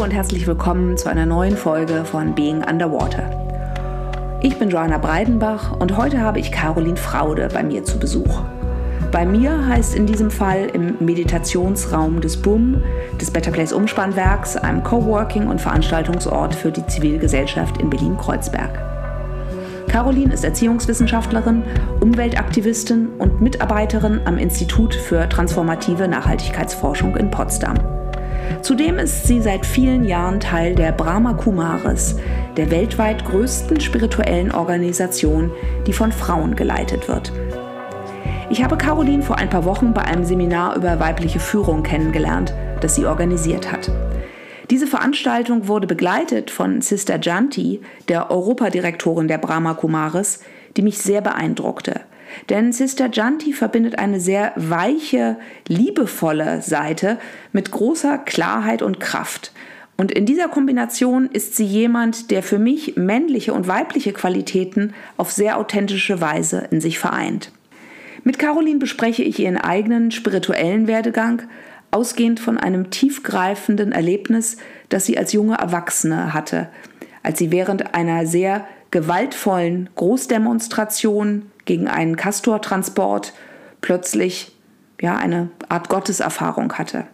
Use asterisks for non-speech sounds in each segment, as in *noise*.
und herzlich willkommen zu einer neuen Folge von Being Underwater. Ich bin Joanna Breidenbach und heute habe ich Caroline Fraude bei mir zu Besuch. Bei mir heißt in diesem Fall im Meditationsraum des BUM, des Better Place Umspannwerks, einem Coworking- und Veranstaltungsort für die Zivilgesellschaft in Berlin-Kreuzberg. Caroline ist Erziehungswissenschaftlerin, Umweltaktivistin und Mitarbeiterin am Institut für transformative Nachhaltigkeitsforschung in Potsdam. Zudem ist sie seit vielen Jahren Teil der Brahma Kumaris, der weltweit größten spirituellen Organisation, die von Frauen geleitet wird. Ich habe Caroline vor ein paar Wochen bei einem Seminar über weibliche Führung kennengelernt, das sie organisiert hat. Diese Veranstaltung wurde begleitet von Sister Janti, der Europadirektorin der Brahma Kumaris, die mich sehr beeindruckte. Denn Sister Janti verbindet eine sehr weiche, liebevolle Seite mit großer Klarheit und Kraft. Und in dieser Kombination ist sie jemand, der für mich männliche und weibliche Qualitäten auf sehr authentische Weise in sich vereint. Mit Caroline bespreche ich ihren eigenen spirituellen Werdegang, ausgehend von einem tiefgreifenden Erlebnis, das sie als junge Erwachsene hatte, als sie während einer sehr gewaltvollen Großdemonstration gegen einen Castortransport plötzlich ja eine Art Gotteserfahrung hatte.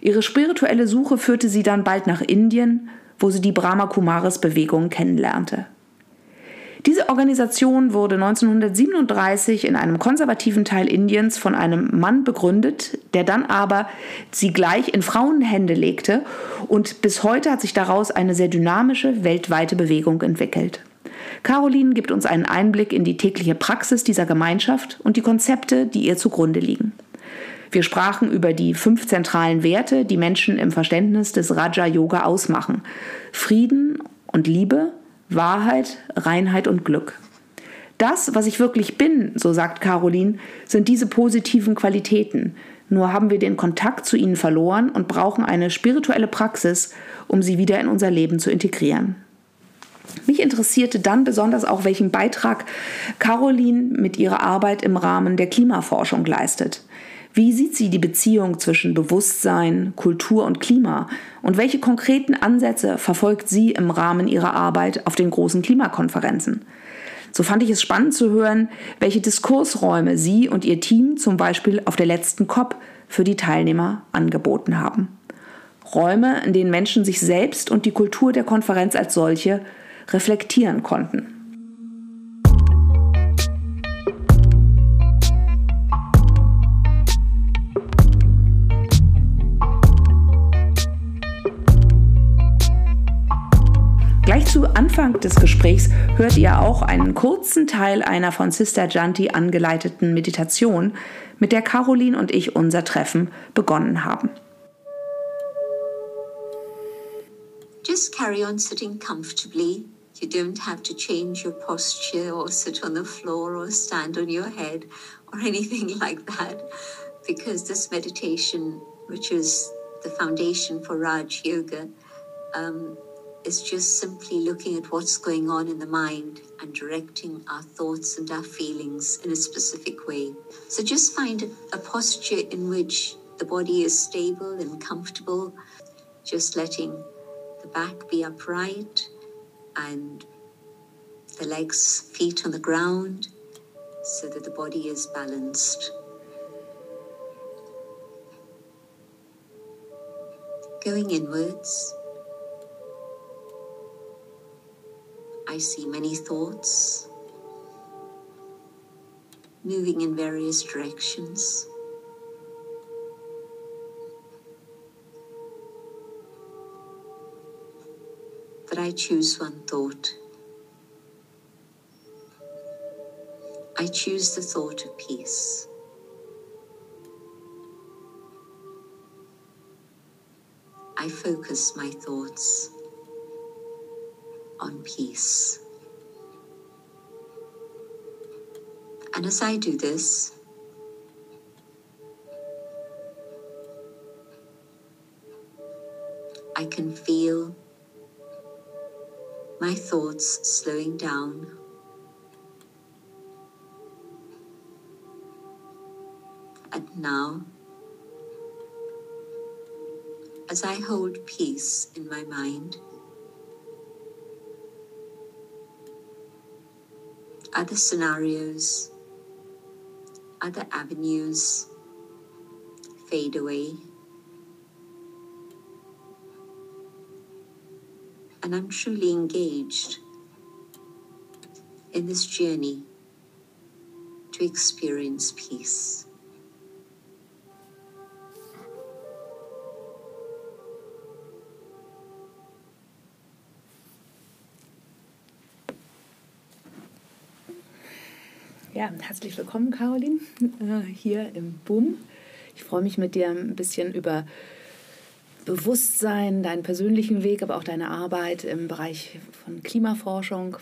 Ihre spirituelle Suche führte sie dann bald nach Indien, wo sie die Brahma Kumaris Bewegung kennenlernte. Diese Organisation wurde 1937 in einem konservativen Teil Indiens von einem Mann begründet, der dann aber sie gleich in Frauenhände legte und bis heute hat sich daraus eine sehr dynamische weltweite Bewegung entwickelt. Caroline gibt uns einen Einblick in die tägliche Praxis dieser Gemeinschaft und die Konzepte, die ihr zugrunde liegen. Wir sprachen über die fünf zentralen Werte, die Menschen im Verständnis des Raja Yoga ausmachen. Frieden und Liebe, Wahrheit, Reinheit und Glück. Das, was ich wirklich bin, so sagt Caroline, sind diese positiven Qualitäten. Nur haben wir den Kontakt zu ihnen verloren und brauchen eine spirituelle Praxis, um sie wieder in unser Leben zu integrieren. Mich interessierte dann besonders auch, welchen Beitrag Caroline mit ihrer Arbeit im Rahmen der Klimaforschung leistet. Wie sieht sie die Beziehung zwischen Bewusstsein, Kultur und Klima? Und welche konkreten Ansätze verfolgt sie im Rahmen ihrer Arbeit auf den großen Klimakonferenzen? So fand ich es spannend zu hören, welche Diskursräume sie und ihr Team zum Beispiel auf der letzten COP für die Teilnehmer angeboten haben. Räume, in denen Menschen sich selbst und die Kultur der Konferenz als solche reflektieren konnten. Gleich zu Anfang des Gesprächs hört ihr auch einen kurzen Teil einer von Sister Janti angeleiteten Meditation, mit der Caroline und ich unser Treffen begonnen haben. Just carry on sitting comfortably. You don't have to change your posture or sit on the floor or stand on your head or *laughs* anything like that. Because this meditation, which is the foundation for Raj Yoga, um, is just simply looking at what's going on in the mind and directing our thoughts and our feelings in a specific way. So just find a posture in which the body is stable and comfortable, just letting the back be upright and the legs, feet on the ground so that the body is balanced. Going inwards I see many thoughts moving in various directions. But I choose one thought. I choose the thought of peace. I focus my thoughts on peace. And as I do this, I can feel my thoughts slowing down. And now as I hold peace in my mind, other scenarios, other avenues fade away. And I'm truly engaged in this journey to experience peace. Ja, herzlich willkommen, Caroline, äh, hier im Boom. Ich freue mich mit dir ein bisschen über Bewusstsein, deinen persönlichen Weg, aber auch deine Arbeit im Bereich von Klimaforschung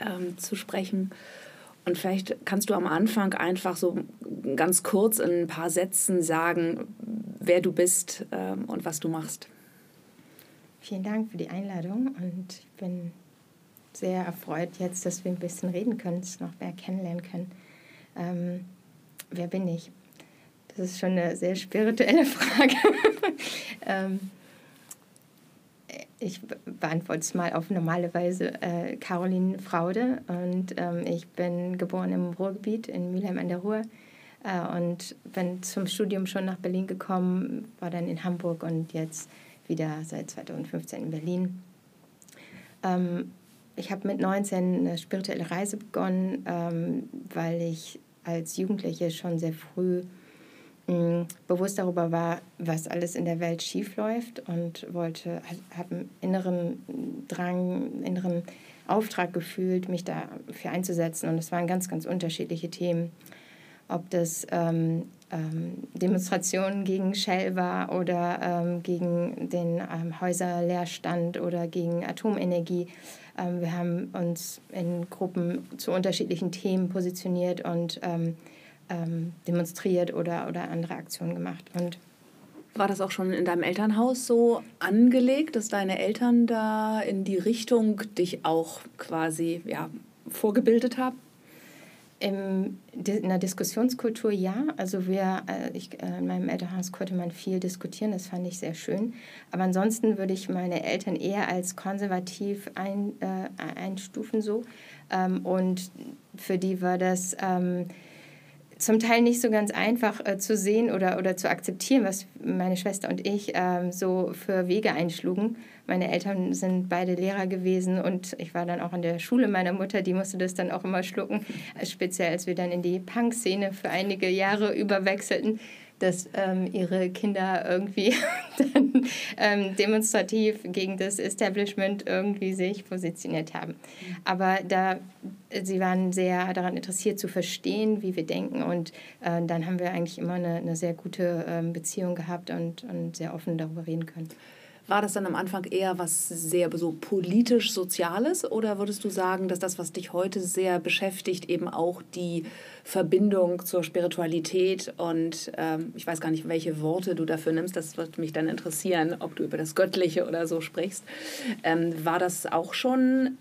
ähm, zu sprechen. Und vielleicht kannst du am Anfang einfach so ganz kurz in ein paar Sätzen sagen, wer du bist ähm, und was du machst. Vielen Dank für die Einladung und ich bin sehr erfreut jetzt, dass wir ein bisschen reden können, uns noch mehr kennenlernen können. Ähm, wer bin ich? Das ist schon eine sehr spirituelle *laughs* Frage. ähm, ich beantworte es mal auf normale Weise. Äh, Caroline Fraude und ähm, ich bin geboren im Ruhrgebiet in Mülheim an der Ruhr äh, und bin zum Studium schon nach Berlin gekommen, war dann in Hamburg und jetzt wieder seit 2015 in Berlin. Ähm, ich habe mit 19 eine spirituelle Reise begonnen, ähm, weil ich als Jugendliche schon sehr früh bewusst darüber war, was alles in der Welt schiefläuft und wollte, habe einen inneren Drang, inneren Auftrag gefühlt, mich dafür einzusetzen. Und es waren ganz, ganz unterschiedliche Themen. Ob das ähm, ähm, Demonstrationen gegen Shell war oder ähm, gegen den ähm, Häuserleerstand oder gegen Atomenergie. Ähm, wir haben uns in Gruppen zu unterschiedlichen Themen positioniert und ähm, demonstriert oder, oder andere Aktionen gemacht. Und war das auch schon in deinem Elternhaus so angelegt, dass deine Eltern da in die Richtung dich auch quasi ja, vorgebildet haben? in der Diskussionskultur ja. Also wir, äh, ich, äh, in meinem Elternhaus konnte man viel diskutieren, das fand ich sehr schön. Aber ansonsten würde ich meine Eltern eher als konservativ ein, äh, einstufen so. Ähm, und für die war das ähm, zum Teil nicht so ganz einfach äh, zu sehen oder, oder zu akzeptieren, was meine Schwester und ich ähm, so für Wege einschlugen. Meine Eltern sind beide Lehrer gewesen und ich war dann auch in der Schule meiner Mutter, die musste das dann auch immer schlucken, speziell als wir dann in die Punk-Szene für einige Jahre überwechselten dass ähm, ihre Kinder irgendwie *laughs* dann, ähm, demonstrativ gegen das Establishment irgendwie sich positioniert haben. Aber da, sie waren sehr daran interessiert zu verstehen, wie wir denken und äh, dann haben wir eigentlich immer eine, eine sehr gute ähm, Beziehung gehabt und, und sehr offen darüber reden können. War das dann am Anfang eher was sehr so politisch Soziales oder würdest du sagen, dass das, was dich heute sehr beschäftigt, eben auch die Verbindung zur Spiritualität und ähm, ich weiß gar nicht, welche Worte du dafür nimmst, das wird mich dann interessieren, ob du über das Göttliche oder so sprichst. Ähm, war das auch schon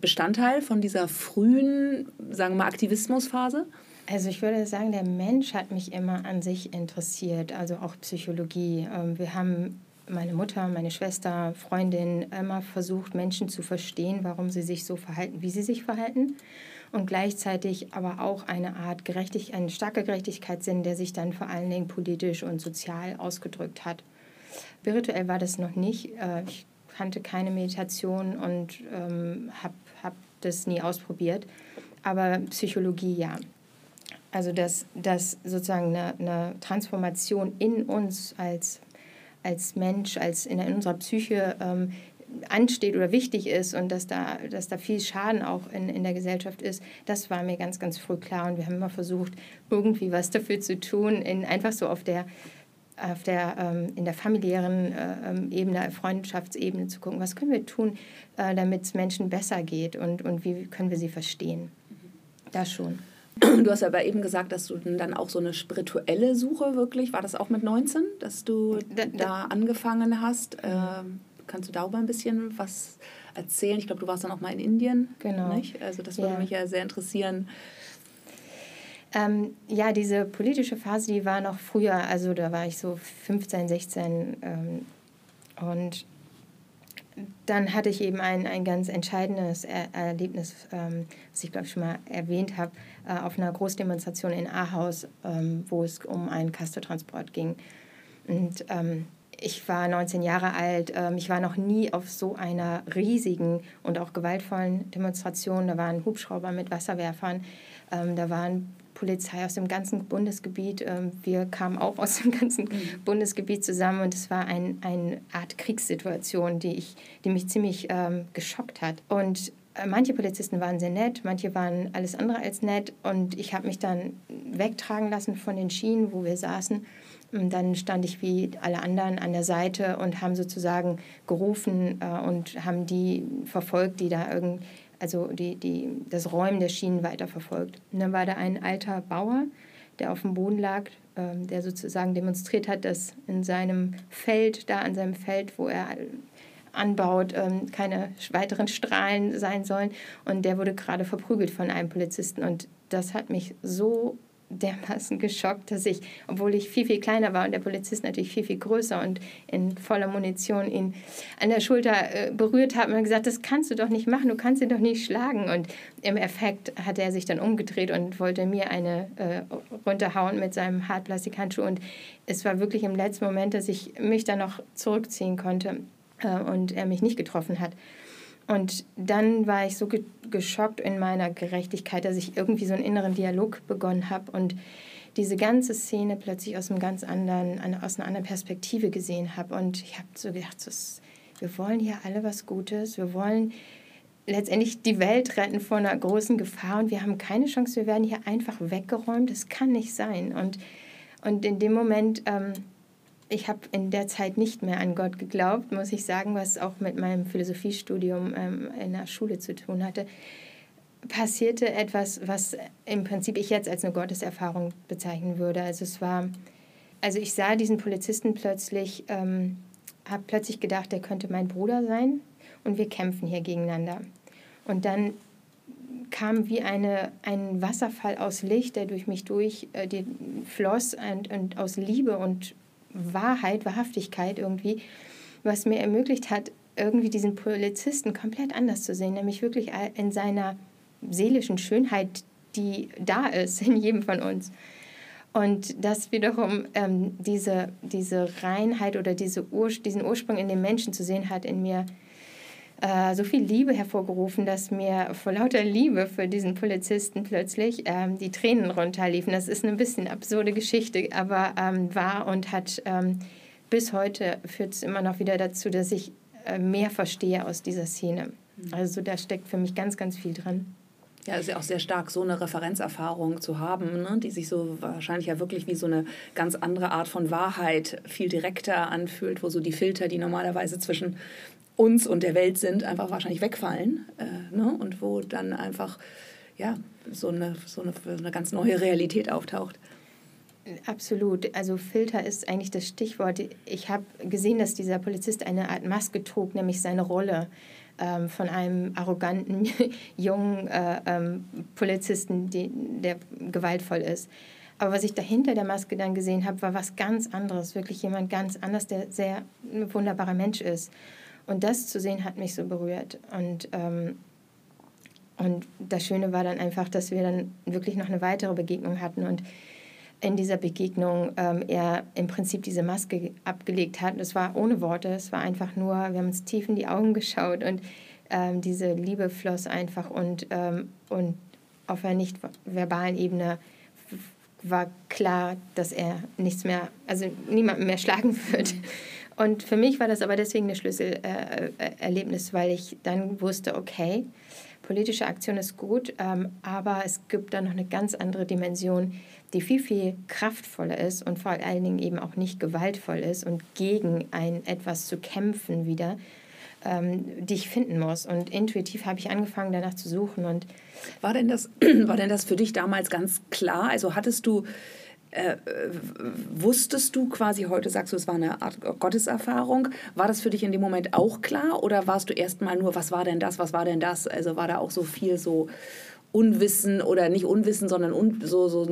Bestandteil von dieser frühen, sagen wir mal, Aktivismusphase? Also ich würde sagen, der Mensch hat mich immer an sich interessiert, also auch Psychologie. Ähm, wir haben meine Mutter, meine Schwester, Freundin immer versucht, Menschen zu verstehen, warum sie sich so verhalten, wie sie sich verhalten. Und gleichzeitig aber auch eine Art Gerechtigkeit, einen starker Gerechtigkeitssinn, der sich dann vor allen Dingen politisch und sozial ausgedrückt hat. Spirituell war das noch nicht. Äh, ich kannte keine Meditation und ähm, habe hab das nie ausprobiert. Aber Psychologie ja. Also dass, dass sozusagen eine, eine Transformation in uns als als Mensch, als in, unserer Psyche ähm, ansteht oder wichtig ist und dass da, dass da viel Schaden auch in, in der Gesellschaft ist, das war mir ganz, ganz früh klar. Und wir haben immer versucht, irgendwie was dafür zu tun, in, einfach so auf der, auf der, ähm, in der familiären äh, ähm, Ebene, Freundschaftsebene zu gucken, was können wir tun, äh, damit es Menschen besser geht und, und wie können wir sie verstehen. Das schon. Du hast aber eben gesagt, dass du dann auch so eine spirituelle Suche wirklich, war das auch mit 19, dass du da, da angefangen hast? Ähm, kannst du darüber ein bisschen was erzählen? Ich glaube, du warst dann auch mal in Indien. Genau. Nicht? Also das würde ja. mich ja sehr interessieren. Ähm, ja, diese politische Phase, die war noch früher, also da war ich so 15, 16 ähm, und dann hatte ich eben ein, ein ganz entscheidendes er Erlebnis, ähm, was ich glaube ich schon mal erwähnt habe, äh, auf einer Großdemonstration in Ahaus, ähm, wo es um einen Castortransport ging. Und ähm, ich war 19 Jahre alt, ähm, ich war noch nie auf so einer riesigen und auch gewaltvollen Demonstration. Da waren Hubschrauber mit Wasserwerfern, ähm, da waren Polizei aus dem ganzen Bundesgebiet. Ähm, wir kamen auch aus dem ganzen mhm. Bundesgebiet zusammen und es war ein, eine Art Kriegssituation, die, ich, die mich ziemlich ähm, geschockt hat. Und äh, manche Polizisten waren sehr nett, manche waren alles andere als nett und ich habe mich dann wegtragen lassen von den Schienen, wo wir saßen. Und dann stand ich wie alle anderen an der Seite und haben sozusagen gerufen äh, und haben die verfolgt, die da irgendwie also die, die, das Räumen der Schienen weiterverfolgt. Und dann war da ein alter Bauer, der auf dem Boden lag, ähm, der sozusagen demonstriert hat, dass in seinem Feld, da an seinem Feld, wo er anbaut, ähm, keine weiteren Strahlen sein sollen. Und der wurde gerade verprügelt von einem Polizisten. Und das hat mich so dermaßen geschockt, dass ich, obwohl ich viel, viel kleiner war und der Polizist natürlich viel, viel größer und in voller Munition ihn an der Schulter äh, berührt hat und gesagt, das kannst du doch nicht machen, du kannst ihn doch nicht schlagen. Und im Effekt hat er sich dann umgedreht und wollte mir eine äh, runterhauen mit seinem Hartplastikhandschuh. Und es war wirklich im letzten Moment, dass ich mich dann noch zurückziehen konnte äh, und er mich nicht getroffen hat. Und dann war ich so ge geschockt in meiner Gerechtigkeit, dass ich irgendwie so einen inneren Dialog begonnen habe und diese ganze Szene plötzlich aus, einem ganz anderen, aus einer anderen Perspektive gesehen habe. Und ich habe so gedacht, das, wir wollen hier alle was Gutes, wir wollen letztendlich die Welt retten vor einer großen Gefahr und wir haben keine Chance, wir werden hier einfach weggeräumt. Das kann nicht sein. Und, und in dem Moment ähm, ich habe in der Zeit nicht mehr an Gott geglaubt, muss ich sagen, was auch mit meinem Philosophiestudium ähm, in der Schule zu tun hatte. Passierte etwas, was im Prinzip ich jetzt als eine Gotteserfahrung bezeichnen würde. Also es war, also ich sah diesen Polizisten plötzlich, ähm, habe plötzlich gedacht, der könnte mein Bruder sein und wir kämpfen hier gegeneinander. Und dann kam wie eine, ein Wasserfall aus Licht, der durch mich durch äh, floss und, und aus Liebe und Wahrheit, Wahrhaftigkeit irgendwie, was mir ermöglicht hat, irgendwie diesen Polizisten komplett anders zu sehen, nämlich wirklich in seiner seelischen Schönheit, die da ist in jedem von uns. Und das wiederum ähm, diese, diese Reinheit oder diese Ur diesen Ursprung in den Menschen zu sehen hat, in mir äh, so viel Liebe hervorgerufen, dass mir vor lauter Liebe für diesen Polizisten plötzlich ähm, die Tränen runterliefen. Das ist eine bisschen absurde Geschichte, aber ähm, war und hat ähm, bis heute führt es immer noch wieder dazu, dass ich äh, mehr verstehe aus dieser Szene. Mhm. Also da steckt für mich ganz, ganz viel drin. Ja, ist ja auch sehr stark, so eine Referenzerfahrung zu haben, ne? die sich so wahrscheinlich ja wirklich wie so eine ganz andere Art von Wahrheit viel direkter anfühlt, wo so die Filter, die normalerweise zwischen uns und der Welt sind, einfach wahrscheinlich wegfallen. Äh, ne? Und wo dann einfach ja, so, eine, so, eine, eine ganz neue Realität auftaucht. Absolut. Also Filter ist eigentlich das Stichwort. Ich habe gesehen, dass dieser Polizist eine Art Maske trug, nämlich seine Rolle ähm, von einem arroganten *laughs* jungen äh, ähm, Polizisten, die, der gewaltvoll ist. Aber was ich dahinter der Maske dann gesehen habe, war was ganz anderes. Wirklich jemand ganz anders, der sehr ein wunderbarer Mensch ist. Und das zu sehen hat mich so berührt. Und, ähm, und das Schöne war dann einfach, dass wir dann wirklich noch eine weitere Begegnung hatten und in dieser Begegnung ähm, er im Prinzip diese Maske abgelegt hat. Es war ohne Worte, es war einfach nur, wir haben uns tief in die Augen geschaut und ähm, diese Liebe floss einfach und, ähm, und auf einer nicht verbalen Ebene war klar, dass er nichts mehr, also niemanden mehr schlagen *laughs* wird. Und für mich war das aber deswegen ein Schlüsselerlebnis, weil ich dann wusste, okay, politische Aktion ist gut, ähm, aber es gibt da noch eine ganz andere Dimension, die viel, viel kraftvoller ist und vor allen Dingen eben auch nicht gewaltvoll ist und gegen ein etwas zu kämpfen wieder, ähm, die ich finden muss. Und intuitiv habe ich angefangen, danach zu suchen. Und war denn das, *clears throat* war denn das für dich damals ganz klar? Also hattest du äh, wusstest du quasi, heute sagst du, es war eine Art Gotteserfahrung, war das für dich in dem Moment auch klar oder warst du erstmal nur, was war denn das, was war denn das? Also war da auch so viel so Unwissen oder nicht Unwissen, sondern un, so, so,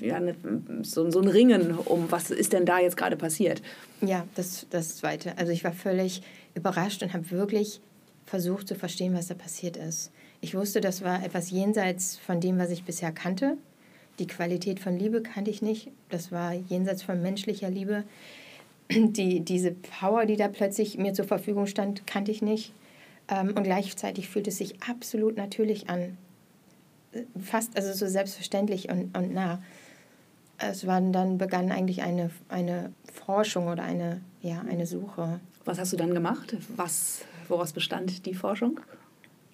ja, ne, so, so ein Ringen um, was ist denn da jetzt gerade passiert? Ja, das, das Zweite. Also ich war völlig überrascht und habe wirklich versucht zu verstehen, was da passiert ist. Ich wusste, das war etwas jenseits von dem, was ich bisher kannte. Die Qualität von Liebe kannte ich nicht. Das war jenseits von menschlicher Liebe. Die, diese Power, die da plötzlich mir zur Verfügung stand, kannte ich nicht. Ähm, und gleichzeitig fühlt es sich absolut natürlich an. Fast, also so selbstverständlich und, und nah. Es war, dann begann eigentlich eine, eine Forschung oder eine, ja, eine Suche. Was hast du dann gemacht? Was, woraus bestand die Forschung?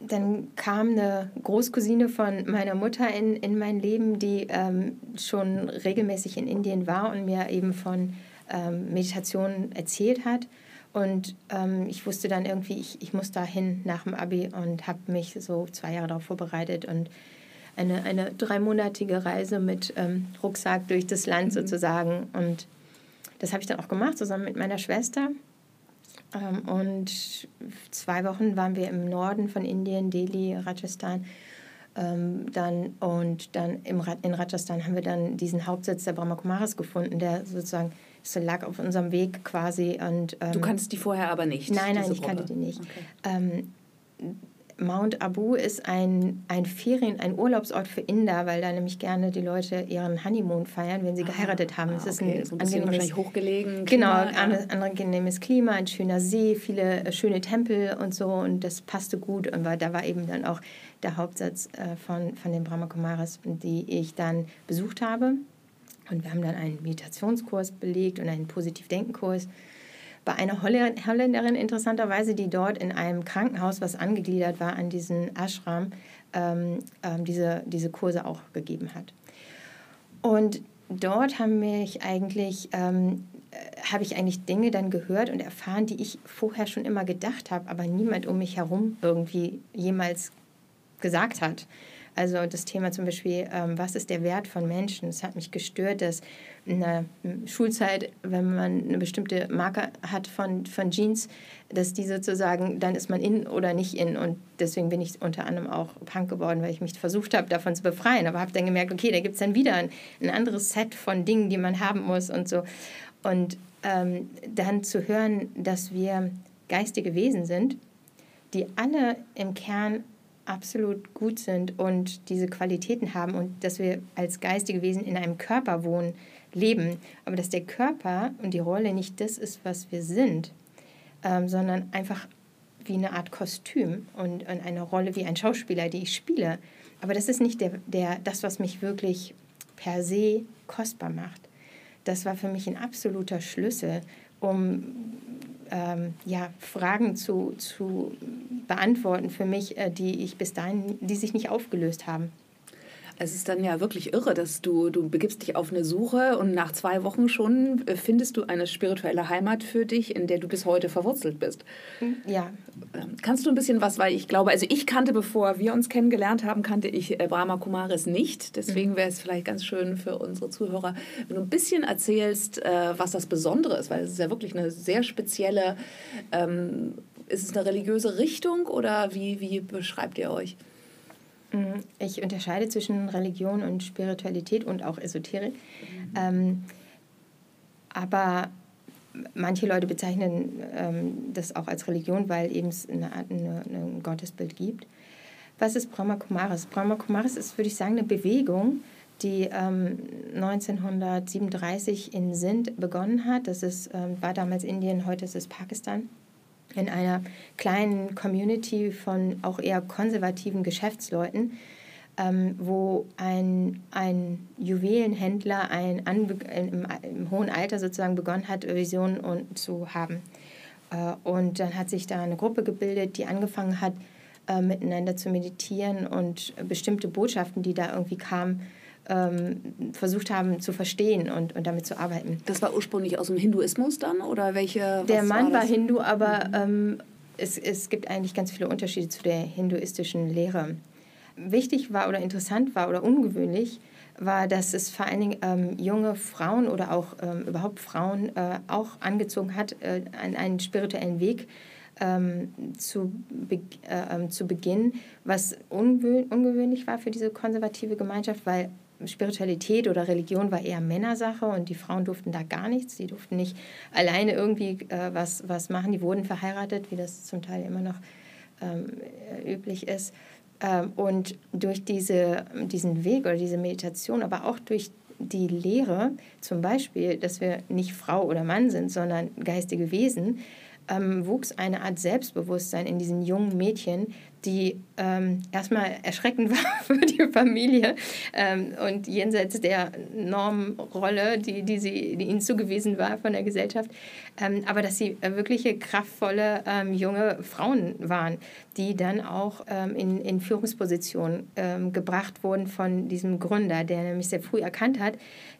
Dann kam eine Großcousine von meiner Mutter in, in mein Leben, die ähm, schon regelmäßig in Indien war und mir eben von ähm, Meditation erzählt hat. Und ähm, ich wusste dann irgendwie, ich, ich muss dahin nach dem Abi und habe mich so zwei Jahre darauf vorbereitet und eine, eine dreimonatige Reise mit ähm, Rucksack durch das Land mhm. sozusagen. Und das habe ich dann auch gemacht, zusammen mit meiner Schwester. Ähm, und zwei Wochen waren wir im Norden von Indien, Delhi, Rajasthan. Ähm, dann, und dann im, in Rajasthan haben wir dann diesen Hauptsitz der Brahma Kumaris gefunden, der sozusagen so lag auf unserem Weg quasi. Und, ähm, du kanntest die vorher aber nicht? Nein, nein, ich Gruppe. kannte die nicht. Okay. Ähm, Mount Abu ist ein, ein Ferien-, ein Urlaubsort für Inder, weil da nämlich gerne die Leute ihren Honeymoon feiern, wenn sie ah, geheiratet haben. Es ah, ist ein, so ein angenehmes, wahrscheinlich hochgelegen. Klima, genau, ja. angenehmes Klima, ein schöner See, viele äh, schöne Tempel und so und das passte gut und war, da war eben dann auch der Hauptsatz äh, von, von den Brahma Kumaris, die ich dann besucht habe. Und wir haben dann einen Meditationskurs belegt und einen Positivdenkenkurs bei einer Holländerin interessanterweise, die dort in einem Krankenhaus, was angegliedert war an diesen Ashram, ähm, ähm, diese, diese Kurse auch gegeben hat. Und dort haben ähm, äh, habe ich eigentlich Dinge dann gehört und erfahren, die ich vorher schon immer gedacht habe, aber niemand um mich herum irgendwie jemals gesagt hat. Also das Thema zum Beispiel, ähm, was ist der Wert von Menschen? Es hat mich gestört, dass in der Schulzeit, wenn man eine bestimmte Marke hat von, von Jeans, dass die sozusagen, dann ist man in oder nicht in. Und deswegen bin ich unter anderem auch Punk geworden, weil ich mich versucht habe, davon zu befreien. Aber habe dann gemerkt, okay, da gibt es dann wieder ein, ein, anderes Set von Dingen, die man haben muss und so. Und ähm, dann zu hören, dass wir geistige Wesen sind, die alle im Kern absolut gut sind und diese Qualitäten haben und dass wir als geistige Wesen in einem Körper wohnen, leben, aber dass der Körper und die Rolle nicht das ist, was wir sind, ähm, sondern einfach wie eine Art Kostüm und, und, eine Rolle wie ein Schauspieler, die ich spiele. Aber das ist nicht der, der, das, was mich wirklich per se kostbar macht. Das war für mich ein absoluter Schlüssel, um ähm, ja, Fragen zu, zu beantworten für mich, äh, die ich bis dahin, die sich nicht aufgelöst haben. Es ist dann ja wirklich irre, dass du, du begibst dich auf eine Suche und nach zwei Wochen schon äh, findest du eine spirituelle Heimat für dich, in der du bis heute verwurzelt bist. Hm, ja. Ähm, kannst du ein bisschen was, weil ich glaube, also ich kannte, bevor wir uns kennengelernt haben, kannte ich äh, Brahma Kumaris nicht. Deswegen mhm. wäre es vielleicht ganz schön für unsere Zuhörer, wenn du ein bisschen erzählst, äh, was das Besondere ist, weil es ist ja wirklich eine sehr spezielle, ähm, ist es eine religiöse Richtung oder wie, wie beschreibt ihr euch? Mhm. Ich unterscheide zwischen Religion und Spiritualität und auch Esoterik. Mhm. Ähm, aber manche Leute bezeichnen ähm, das auch als Religion, weil eben es eine Art eine, eine Gottesbild gibt. Was ist Brahma Kumaris? Brahma Kumaris ist, würde ich sagen, eine Bewegung, die ähm, 1937 in Sindh begonnen hat. Das ist, ähm, war damals Indien, heute ist es Pakistan in einer kleinen Community von auch eher konservativen Geschäftsleuten, ähm, wo ein, ein Juwelenhändler ein im, im, hohen Alter sozusagen begonnen hat, Visionen und, zu haben. Äh, und dann hat sich da eine Gruppe gebildet, die angefangen hat, äh, miteinander zu meditieren und bestimmte Botschaften, die da irgendwie kamen, ähm, versucht haben zu verstehen und, und damit zu arbeiten. Das war ursprünglich aus dem Hinduismus dann oder welche? Der Mann war, war Hindu, aber mhm. ähm, es, es gibt eigentlich ganz viele Unterschiede zu der hinduistischen Lehre. Wichtig war oder interessant war oder ungewöhnlich war, dass es vor allen Dingen ähm, junge Frauen oder auch ähm, überhaupt Frauen äh, auch angezogen hat, äh, an einen spirituellen Weg ähm, zu, be äh, ähm, zu Beginn, was ungewöhnlich war für diese konservative Gemeinschaft, weil Spiritualität oder Religion war eher Männersache und die Frauen durften da gar nichts. Die durften nicht alleine irgendwie äh, was, was machen. Die wurden verheiratet, wie das zum Teil immer noch ähm, üblich ist. Ähm, und durch diese, diesen Weg oder diese Meditation, aber auch durch die Lehre, zum Beispiel, dass wir nicht Frau oder Mann sind, sondern geistige Wesen, ähm, wuchs eine Art Selbstbewusstsein in diesen jungen Mädchen, die ähm, erstmal erschreckend *laughs* war für die Familie ähm, und jenseits der Normrolle, die, die, sie, die ihnen zugewiesen war von der Gesellschaft, ähm, aber dass sie wirkliche kraftvolle ähm, junge Frauen waren, die dann auch ähm, in, in Führungspositionen ähm, gebracht wurden von diesem Gründer, der nämlich sehr früh erkannt hat,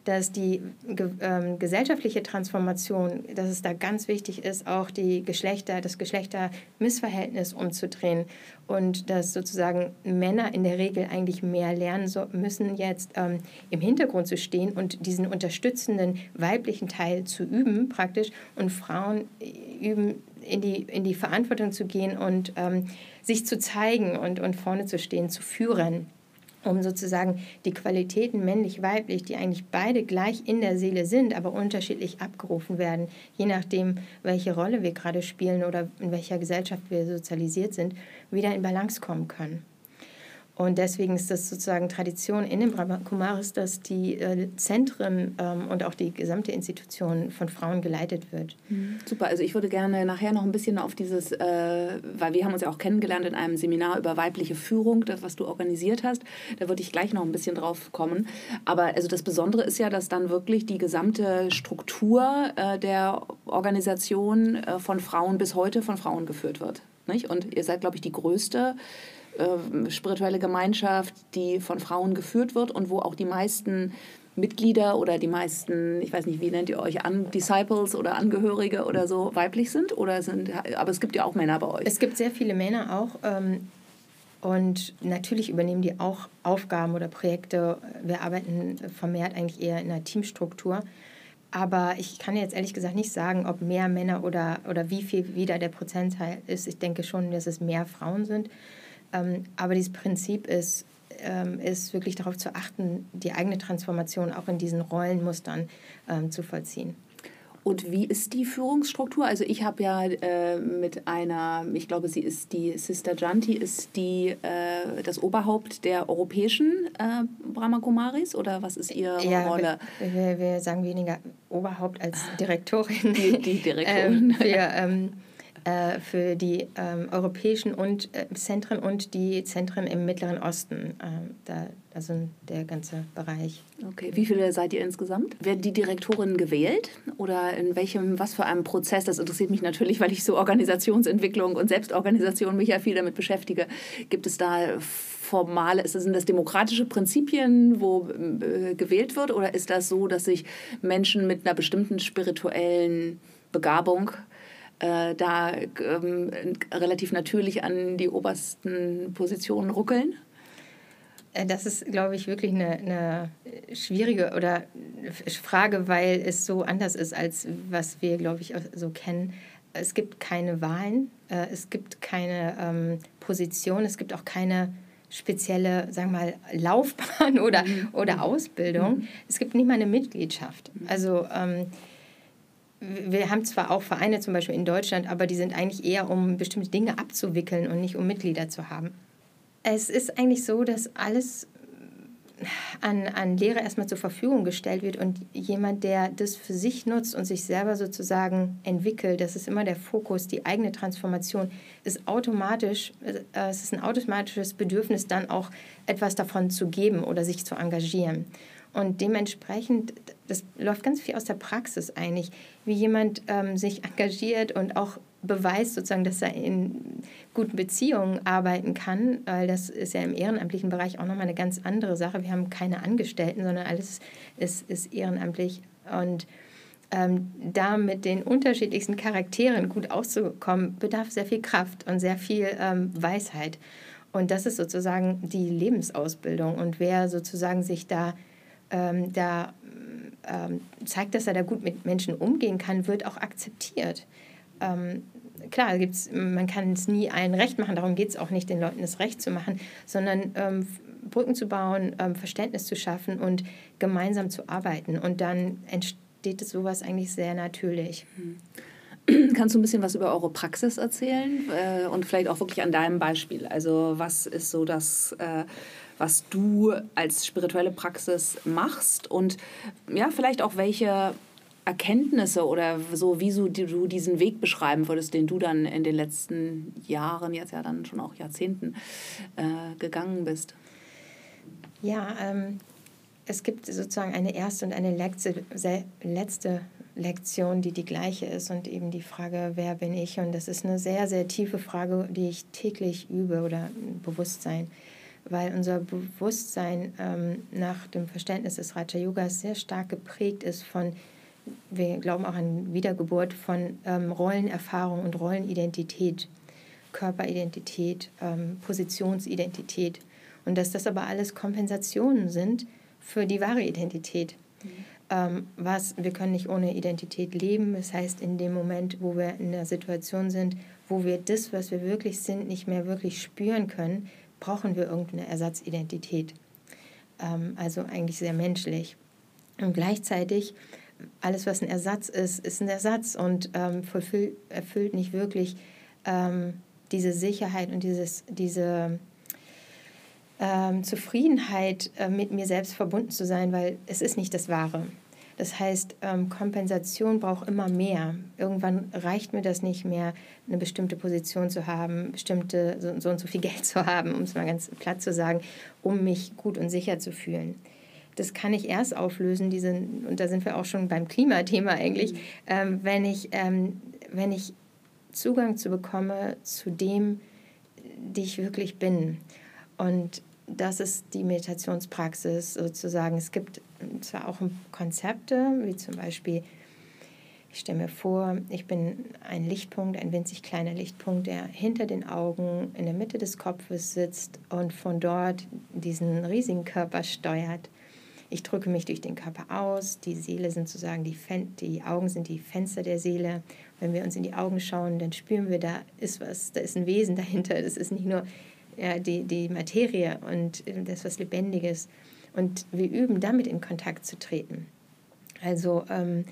dass die ge gesellschaftliche Transformation, dass es da ganz wichtig ist, auch die Geschlechter, das Geschlechtermissverhältnis umzudrehen und dass sozusagen Männer in der Regel eigentlich mehr lernen so, müssen, jetzt ähm, im Hintergrund zu stehen und diesen unterstützenden weiblichen Teil zu üben praktisch und Frauen üben, in die, in die Verantwortung zu gehen und ähm, sich zu zeigen und, und vorne zu stehen, zu führen um sozusagen die Qualitäten männlich-weiblich, die eigentlich beide gleich in der Seele sind, aber unterschiedlich abgerufen werden, je nachdem, welche Rolle wir gerade spielen oder in welcher Gesellschaft wir sozialisiert sind, wieder in Balance kommen können. Und deswegen ist das sozusagen Tradition in den Brahmakumaris, dass die äh, Zentren ähm, und auch die gesamte Institution von Frauen geleitet wird. Mhm. Super, also ich würde gerne nachher noch ein bisschen auf dieses, äh, weil wir haben uns ja auch kennengelernt in einem Seminar über weibliche Führung, das, was du organisiert hast. Da würde ich gleich noch ein bisschen drauf kommen. Aber also das Besondere ist ja, dass dann wirklich die gesamte Struktur äh, der Organisation äh, von Frauen bis heute von Frauen geführt wird. Nicht? Und ihr seid, glaube ich, die größte äh, spirituelle Gemeinschaft, die von Frauen geführt wird und wo auch die meisten Mitglieder oder die meisten, ich weiß nicht, wie nennt ihr euch, an Disciples oder Angehörige oder so weiblich sind? Oder sind aber es gibt ja auch Männer bei euch. Es gibt sehr viele Männer auch. Ähm, und natürlich übernehmen die auch Aufgaben oder Projekte. Wir arbeiten vermehrt eigentlich eher in einer Teamstruktur. Aber ich kann jetzt ehrlich gesagt nicht sagen, ob mehr Männer oder, oder wie viel wieder der Prozentteil ist. Ich denke schon, dass es mehr Frauen sind. Ähm, aber dieses Prinzip ist, ähm, ist wirklich darauf zu achten, die eigene Transformation auch in diesen Rollenmustern ähm, zu vollziehen. Und wie ist die Führungsstruktur? Also ich habe ja äh, mit einer, ich glaube, sie ist die Sister Janti, ist die äh, das Oberhaupt der europäischen äh, Brahmakumaris oder was ist ihre ja, Rolle? Wir, wir, wir, sagen weniger Oberhaupt als Direktorin. Die, die Direktorin. *laughs* wir, ähm, äh, für die ähm, europäischen und, äh, Zentren und die Zentren im Mittleren Osten. Äh, da, also der ganze Bereich. Okay, wie viele seid ihr insgesamt? Werden die Direktorinnen gewählt oder in welchem, was für einem Prozess? Das interessiert mich natürlich, weil ich so Organisationsentwicklung und Selbstorganisation mich ja viel damit beschäftige. Gibt es da formale, sind das demokratische Prinzipien, wo äh, gewählt wird oder ist das so, dass sich Menschen mit einer bestimmten spirituellen Begabung äh, da ähm, relativ natürlich an die obersten Positionen ruckeln? Äh, das ist, glaube ich, wirklich eine, eine, schwierige oder Frage, weil es so anders ist, als was wir, glaube ich, so kennen. Es gibt keine Wahlen, äh, es gibt keine ähm, Position, es gibt auch keine spezielle, sagen wir mal, Laufbahn *laughs* oder, mhm. oder Ausbildung. Mhm. Es gibt nicht mal eine Mitgliedschaft. Mhm. Also ähm, wir haben zwar auch Vereine zum Beispiel in Deutschland, aber die sind eigentlich eher, um bestimmte Dinge abzuwickeln und nicht um Mitglieder zu haben. Es ist eigentlich so, dass alles an, an Lehre erstmal zur Verfügung gestellt wird und jemand, der das für sich nutzt und sich selber sozusagen entwickelt, das ist immer der Fokus, die eigene Transformation, ist automatisch, äh, es ist ein automatisches Bedürfnis, dann auch etwas davon zu geben oder sich zu engagieren. Und dementsprechend, das läuft ganz viel aus der Praxis eigentlich, wie jemand ähm, sich engagiert und auch beweist sozusagen, dass er in guten Beziehungen arbeiten kann, weil das ist ja im ehrenamtlichen Bereich auch nochmal eine ganz andere Sache. Wir haben keine Angestellten, sondern alles ist, ist ehrenamtlich. Und ähm, da mit den unterschiedlichsten Charakteren gut auszukommen, bedarf sehr viel Kraft und sehr viel ähm, Weisheit. Und das ist sozusagen die Lebensausbildung. Und wer sozusagen sich da ähm, da ähm, zeigt, dass er da gut mit Menschen umgehen kann, wird auch akzeptiert. Ähm, klar, gibt's, man kann es nie allen recht machen, darum geht es auch nicht, den Leuten das Recht zu machen, sondern ähm, Brücken zu bauen, ähm, Verständnis zu schaffen und gemeinsam zu arbeiten. Und dann entsteht sowas eigentlich sehr natürlich. Kannst du ein bisschen was über eure Praxis erzählen äh, und vielleicht auch wirklich an deinem Beispiel? Also was ist so das, äh, was du als spirituelle Praxis machst und ja, vielleicht auch welche Erkenntnisse oder so, wie du, du diesen Weg beschreiben würdest, den du dann in den letzten Jahren, jetzt ja dann schon auch Jahrzehnten, äh, gegangen bist? Ja, ähm, es gibt sozusagen eine erste und eine letzte, letzte Lektion, die die gleiche ist und eben die Frage, wer bin ich? Und das ist eine sehr, sehr tiefe Frage, die ich täglich übe oder Bewusstsein, weil unser Bewusstsein ähm, nach dem Verständnis des Raja Yogas sehr stark geprägt ist von wir glauben auch an Wiedergeburt von ähm, Rollenerfahrung und Rollenidentität, Körperidentität, ähm, Positionsidentität. Und dass das aber alles Kompensationen sind für die wahre Identität. Mhm. Ähm, was, wir können nicht ohne Identität leben. Das heißt, in dem Moment, wo wir in einer Situation sind, wo wir das, was wir wirklich sind, nicht mehr wirklich spüren können, brauchen wir irgendeine Ersatzidentität. Ähm, also eigentlich sehr menschlich. Und gleichzeitig alles, was ein Ersatz ist, ist ein Ersatz und ähm, erfüllt nicht wirklich ähm, diese Sicherheit und dieses, diese ähm, Zufriedenheit, äh, mit mir selbst verbunden zu sein, weil es ist nicht das Wahre. Das heißt, ähm, Kompensation braucht immer mehr. Irgendwann reicht mir das nicht mehr, eine bestimmte Position zu haben, bestimmte so, so und so viel *laughs* Geld zu haben, um es mal ganz platt zu sagen, um mich gut und sicher zu fühlen das kann ich erst auflösen, diese, und da sind wir auch schon beim Klimathema eigentlich, mhm. ähm, wenn, ich, ähm, wenn ich Zugang zu bekomme zu dem, die ich wirklich bin. Und das ist die Meditationspraxis sozusagen. Es gibt zwar auch Konzepte, wie zum Beispiel, ich stelle mir vor, ich bin ein Lichtpunkt, ein winzig kleiner Lichtpunkt, der hinter den Augen in der Mitte des Kopfes sitzt und von dort diesen riesigen Körper steuert. Ich drücke mich durch den Körper aus. Die Seele sind sozusagen die, Fen die Augen sind die Fenster der Seele. Wenn wir uns in die Augen schauen, dann spüren wir, da ist was, da ist ein Wesen dahinter. Das ist nicht nur ja, die, die Materie und das was Lebendiges. Und wir üben damit in Kontakt zu treten. Also ähm,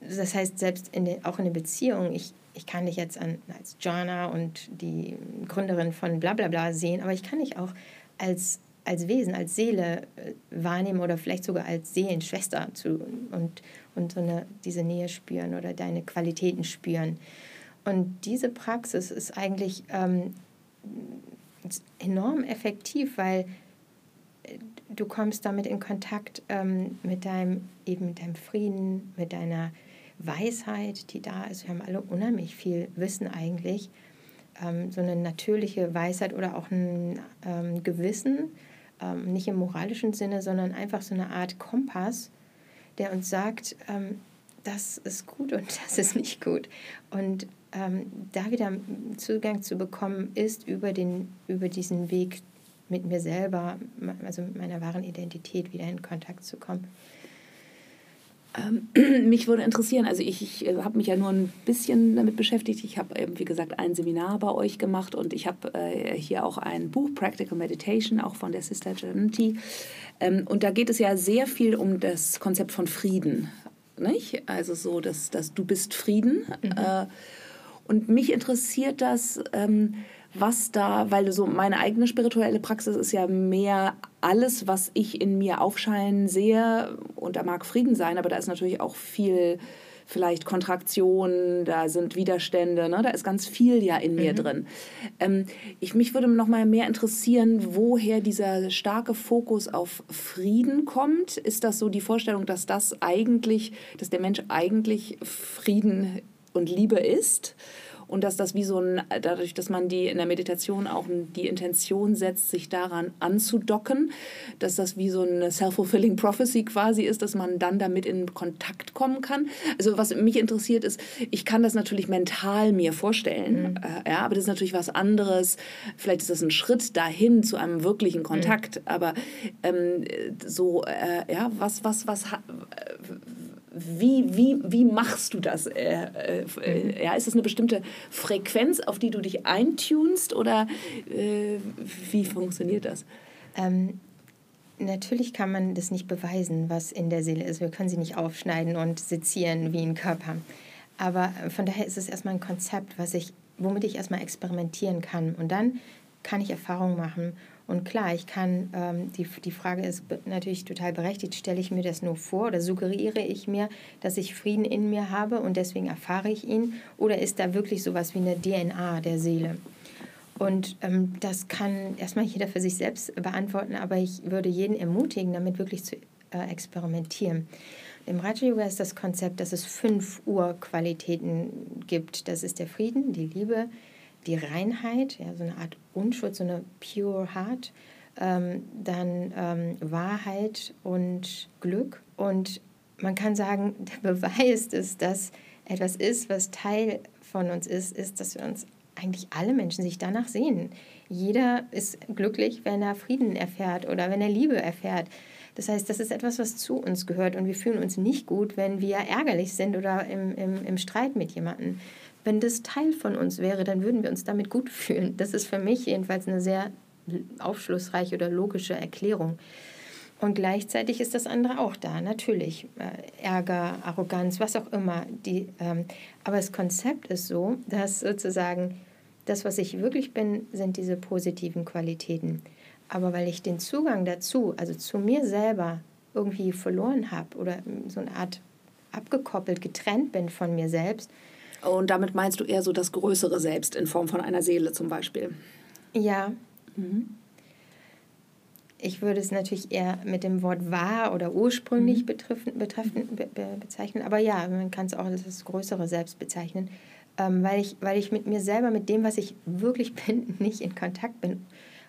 das heißt, selbst in der, auch in der Beziehung, ich, ich kann dich jetzt an, als Jana und die Gründerin von Blablabla sehen, aber ich kann dich auch als als Wesen, als Seele äh, wahrnehmen oder vielleicht sogar als Seelenschwester zu, und, und so eine, diese Nähe spüren oder deine Qualitäten spüren. Und diese Praxis ist eigentlich ähm, enorm effektiv, weil äh, du kommst damit in Kontakt ähm, mit deinem eben deinem Frieden, mit deiner Weisheit, die da ist. Wir haben alle unheimlich viel Wissen eigentlich, ähm, so eine natürliche Weisheit oder auch ein ähm, Gewissen, ähm, nicht im moralischen Sinne, sondern einfach so eine Art Kompass, der uns sagt, ähm, das ist gut und das ist nicht gut. Und ähm, da wieder Zugang zu bekommen, ist über, den, über diesen Weg mit mir selber, also mit meiner wahren Identität wieder in Kontakt zu kommen. Ähm, *clears throat* mich würde interessieren, also ich, ich äh, habe mich ja nur ein bisschen damit beschäftigt. Ich habe, wie gesagt, ein Seminar bei euch gemacht und ich habe äh, hier auch ein Buch, Practical Meditation, auch von der Sister Janity. Ähm, und da geht es ja sehr viel um das Konzept von Frieden. Nicht? Also so, dass, dass du bist Frieden. Mhm. Äh, und mich interessiert das... Ähm, was da, weil so meine eigene spirituelle Praxis ist ja mehr alles, was ich in mir aufscheinen sehe. Und da mag Frieden sein, aber da ist natürlich auch viel vielleicht Kontraktion, da sind Widerstände, ne? da ist ganz viel ja in mir mhm. drin. Ähm, ich, mich würde noch mal mehr interessieren, woher dieser starke Fokus auf Frieden kommt. Ist das so die Vorstellung, dass das eigentlich, dass der Mensch eigentlich Frieden und Liebe ist? Und dass das wie so ein, dadurch, dass man die in der Meditation auch die Intention setzt, sich daran anzudocken, dass das wie so eine self-fulfilling prophecy quasi ist, dass man dann damit in Kontakt kommen kann. Also was mich interessiert ist, ich kann das natürlich mental mir vorstellen, mhm. äh, ja, aber das ist natürlich was anderes. Vielleicht ist das ein Schritt dahin zu einem wirklichen Kontakt, mhm. aber ähm, so, äh, ja, was, was, was, wie, wie, wie machst du das? Äh, äh, mhm. ja, ist es eine bestimmte Frequenz, auf die du dich eintunst oder äh, wie funktioniert das? Ähm, natürlich kann man das nicht beweisen, was in der Seele ist. Wir können sie nicht aufschneiden und sezieren wie ein Körper. Aber von daher ist es erstmal ein Konzept, was ich, womit ich erstmal experimentieren kann. Und dann kann ich Erfahrungen machen und klar, ich kann, ähm, die, die Frage ist natürlich total berechtigt, stelle ich mir das nur vor oder suggeriere ich mir, dass ich Frieden in mir habe und deswegen erfahre ich ihn? Oder ist da wirklich sowas wie eine DNA der Seele? Und ähm, das kann erstmal jeder für sich selbst beantworten, aber ich würde jeden ermutigen, damit wirklich zu äh, experimentieren. Im Raja Yoga ist das Konzept, dass es fünf Urqualitäten gibt. Das ist der Frieden, die Liebe, die Reinheit, ja, so eine Art Unschuld, so eine Pure Heart, ähm, dann ähm, Wahrheit und Glück. Und man kann sagen, *laughs* der Beweis, dass das etwas ist, was Teil von uns ist, ist, dass wir uns eigentlich alle Menschen sich danach sehen. Jeder ist glücklich, wenn er Frieden erfährt oder wenn er Liebe erfährt. Das heißt, das ist etwas, was zu uns gehört und wir fühlen uns nicht gut, wenn wir ärgerlich sind oder im, im, im Streit mit jemandem. Wenn das Teil von uns wäre, dann würden wir uns damit gut fühlen. Das ist für mich jedenfalls eine sehr aufschlussreiche oder logische Erklärung. Und gleichzeitig ist das andere auch da, natürlich. Äh, Ärger, Arroganz, was auch immer. Die, ähm, aber das Konzept ist so, dass sozusagen das, was ich wirklich bin, sind diese positiven Qualitäten. Aber weil ich den Zugang dazu, also zu mir selber, irgendwie verloren habe oder so eine Art abgekoppelt, getrennt bin von mir selbst, und damit meinst du eher so das größere Selbst in Form von einer Seele zum Beispiel? Ja. Mhm. Ich würde es natürlich eher mit dem Wort wahr oder ursprünglich mhm. betreffen, betreffen, be, be, bezeichnen. Aber ja, man kann es auch als das größere Selbst bezeichnen, ähm, weil, ich, weil ich mit mir selber, mit dem, was ich wirklich *laughs* bin, nicht in Kontakt bin.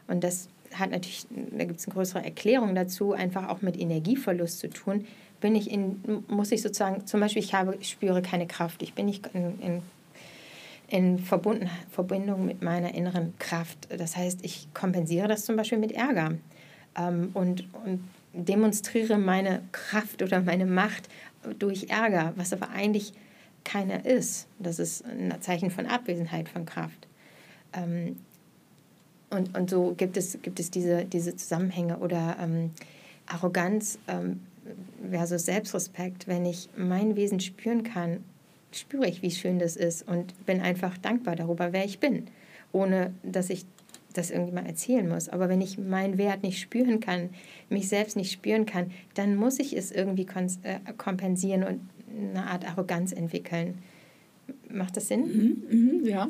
Und das hat natürlich, da gibt es eine größere Erklärung dazu, einfach auch mit Energieverlust zu tun bin ich in, muss ich sozusagen, zum Beispiel, ich habe, spüre keine Kraft, ich bin nicht in, in, in Verbunden, Verbindung mit meiner inneren Kraft. Das heißt, ich kompensiere das zum Beispiel mit Ärger ähm, und, und demonstriere meine Kraft oder meine Macht durch Ärger, was aber eigentlich keiner ist. Das ist ein Zeichen von Abwesenheit von Kraft. Ähm, und, und so gibt es, gibt es diese, diese Zusammenhänge oder ähm, Arroganz ähm, versus Selbstrespekt, wenn ich mein Wesen spüren kann, spüre ich, wie schön das ist und bin einfach dankbar darüber, wer ich bin, ohne dass ich das irgendjemand erzählen muss. Aber wenn ich meinen Wert nicht spüren kann, mich selbst nicht spüren kann, dann muss ich es irgendwie äh, kompensieren und eine Art Arroganz entwickeln. Macht das Sinn? Mhm, mh, ja.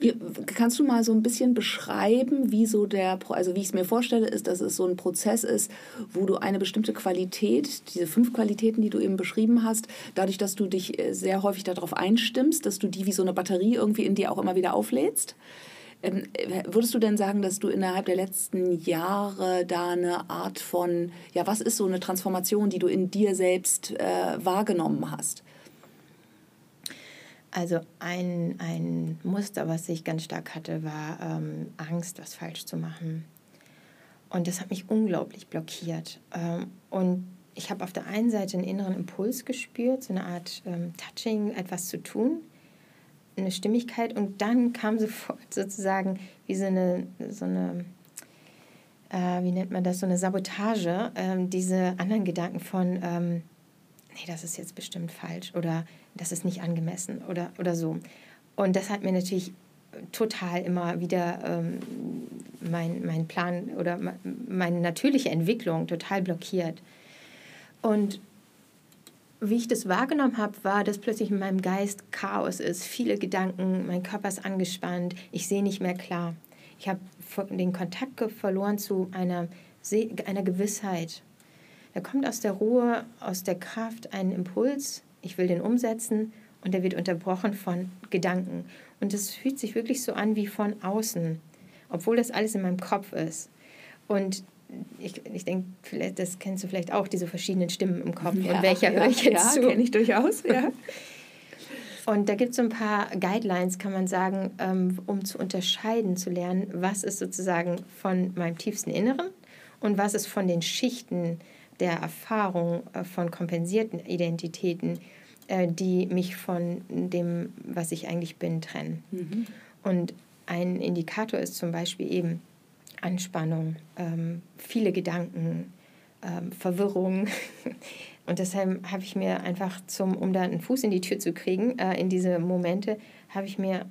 Wie, kannst du mal so ein bisschen beschreiben, wie so der, also wie ich es mir vorstelle, ist, dass es so ein Prozess ist, wo du eine bestimmte Qualität, diese fünf Qualitäten, die du eben beschrieben hast, dadurch, dass du dich äh, sehr häufig darauf einstimmst, dass du die wie so eine Batterie irgendwie in dir auch immer wieder auflädst? Ähm, würdest du denn sagen, dass du innerhalb der letzten Jahre da eine Art von, ja, was ist so eine Transformation, die du in dir selbst äh, wahrgenommen hast? Also ein, ein Muster, was ich ganz stark hatte, war ähm, Angst, was falsch zu machen. Und das hat mich unglaublich blockiert. Ähm, und ich habe auf der einen Seite einen inneren Impuls gespürt, so eine Art ähm, Touching, etwas zu tun, eine Stimmigkeit. Und dann kam *laughs* sofort sozusagen wie so eine, so eine äh, wie nennt man das, so eine Sabotage, ähm, diese anderen Gedanken von, ähm, nee, das ist jetzt bestimmt falsch oder das ist nicht angemessen oder, oder so. Und das hat mir natürlich total immer wieder ähm, mein, mein Plan oder meine natürliche Entwicklung total blockiert. Und wie ich das wahrgenommen habe, war, dass plötzlich in meinem Geist Chaos ist, viele Gedanken, mein Körper ist angespannt, ich sehe nicht mehr klar. Ich habe den Kontakt verloren zu einer, einer Gewissheit. Da kommt aus der Ruhe, aus der Kraft ein Impuls ich will den umsetzen und der wird unterbrochen von Gedanken. Und es fühlt sich wirklich so an wie von außen, obwohl das alles in meinem Kopf ist. Und ich, ich denke, das kennst du vielleicht auch, diese verschiedenen Stimmen im Kopf. Ja, und welcher ja, höre ich jetzt ja, zu? kenne ich durchaus, ja. *laughs* Und da gibt es so ein paar Guidelines, kann man sagen, ähm, um zu unterscheiden, zu lernen, was ist sozusagen von meinem tiefsten Inneren und was ist von den Schichten der Erfahrung äh, von kompensierten Identitäten, äh, die mich von dem, was ich eigentlich bin, trennen. Mhm. Und ein Indikator ist zum Beispiel eben Anspannung, ähm, viele Gedanken, ähm, Verwirrung. *laughs* Und deshalb habe ich mir einfach zum, um da einen Fuß in die Tür zu kriegen, äh, in diese Momente, habe ich mir,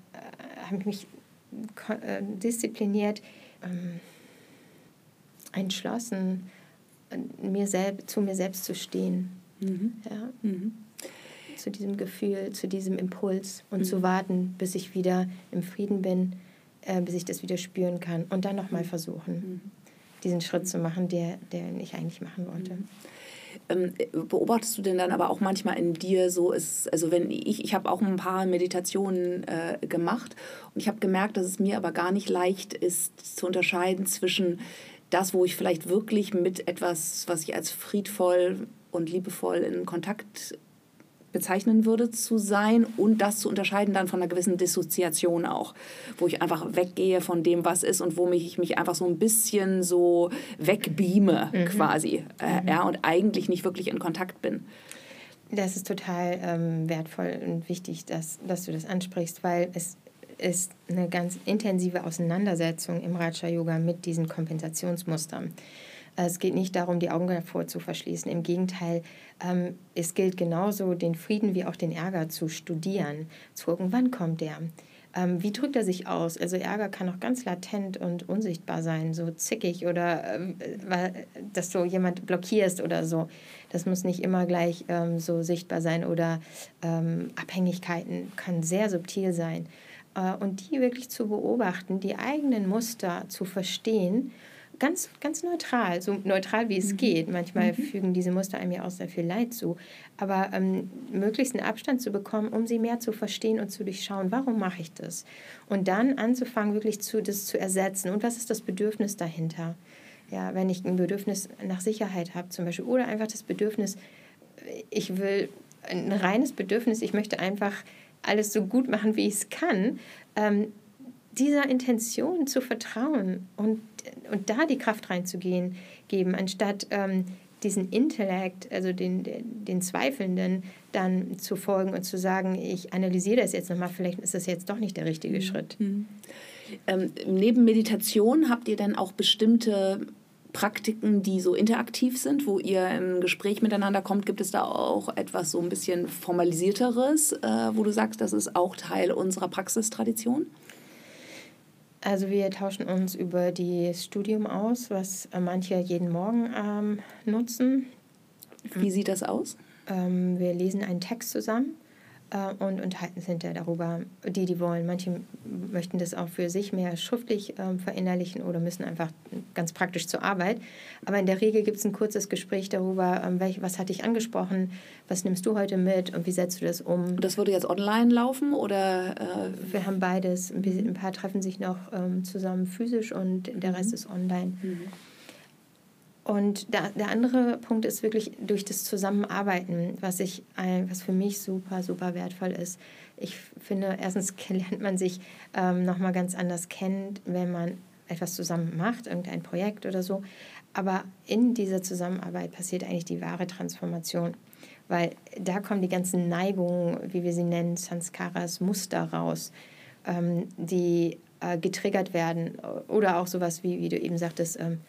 habe ich mich diszipliniert, ähm, entschlossen, mir selbst, zu mir selbst zu stehen. Mhm. Ja? Mhm. Zu diesem Gefühl, zu diesem Impuls und mhm. zu warten, bis ich wieder im Frieden bin, äh, bis ich das wieder spüren kann und dann nochmal mhm. versuchen, mhm. diesen Schritt zu machen, der, den ich eigentlich machen wollte. Mhm. Ähm, beobachtest du denn dann aber auch manchmal in dir so, ist, also wenn ich, ich habe auch ein paar Meditationen äh, gemacht und ich habe gemerkt, dass es mir aber gar nicht leicht ist zu unterscheiden zwischen das, wo ich vielleicht wirklich mit etwas, was ich als friedvoll und liebevoll in Kontakt bezeichnen würde, zu sein und das zu unterscheiden dann von einer gewissen Dissoziation auch, wo ich einfach weggehe von dem, was ist und wo ich mich einfach so ein bisschen so wegbeame mhm. quasi äh, mhm. ja, und eigentlich nicht wirklich in Kontakt bin. Das ist total ähm, wertvoll und wichtig, dass, dass du das ansprichst, weil es ist eine ganz intensive Auseinandersetzung im Raja Yoga mit diesen Kompensationsmustern. Es geht nicht darum, die Augen davor zu verschließen. Im Gegenteil, ähm, es gilt genauso, den Frieden wie auch den Ärger zu studieren, zu gucken, wann kommt der. Ähm, wie drückt er sich aus? Also Ärger kann auch ganz latent und unsichtbar sein, so zickig oder äh, dass du jemand blockierst oder so. Das muss nicht immer gleich ähm, so sichtbar sein oder ähm, Abhängigkeiten können sehr subtil sein. Äh, und die wirklich zu beobachten, die eigenen Muster zu verstehen ganz, ganz neutral, so neutral wie es mhm. geht. Manchmal mhm. fügen diese Muster einem ja auch sehr viel Leid zu. Aber ähm, möglichst einen Abstand zu bekommen, um sie mehr zu verstehen und zu durchschauen, warum mache ich das? Und dann anzufangen, wirklich zu, das zu ersetzen. Und was ist das Bedürfnis dahinter? Ja, wenn ich ein Bedürfnis nach Sicherheit habe zum Beispiel oder einfach das Bedürfnis, ich will ein reines Bedürfnis, ich möchte einfach alles so gut machen, wie ich es kann, ähm, dieser Intention zu vertrauen und, und da die Kraft reinzugehen, geben, anstatt ähm, diesen Intellekt, also den, den Zweifelnden, dann zu folgen und zu sagen, ich analysiere das jetzt nochmal, vielleicht ist das jetzt doch nicht der richtige mhm. Schritt. Mhm. Ähm, neben Meditation habt ihr dann auch bestimmte Praktiken, die so interaktiv sind, wo ihr im Gespräch miteinander kommt? Gibt es da auch etwas so ein bisschen formalisierteres, äh, wo du sagst, das ist auch Teil unserer Praxistradition? Also wir tauschen uns über das Studium aus, was äh, manche jeden Morgen ähm, nutzen. Wie sieht das aus? Ähm, wir lesen einen Text zusammen äh, und unterhalten sich hinterher darüber, die, die wollen. Manche möchten das auch für sich mehr schriftlich ähm, verinnerlichen oder müssen einfach ganz praktisch zur Arbeit. Aber in der Regel gibt es ein kurzes Gespräch darüber, ähm, welch, was hat dich angesprochen, was nimmst du heute mit und wie setzt du das um. Das würde jetzt online laufen oder? Äh Wir haben beides. Ein paar treffen sich noch ähm, zusammen physisch und der Rest mhm. ist online. Mhm. Und der, der andere Punkt ist wirklich durch das Zusammenarbeiten, was, ich, was für mich super, super wertvoll ist. Ich finde, erstens *laughs* lernt man sich ähm, nochmal ganz anders kennen, wenn man etwas zusammen macht, irgendein Projekt oder so. Aber in dieser Zusammenarbeit passiert eigentlich die wahre Transformation, weil da kommen die ganzen Neigungen, wie wir sie nennen, Sanskaras, Muster raus, ähm, die äh, getriggert werden. Oder auch sowas wie, wie du eben sagtest, ähm,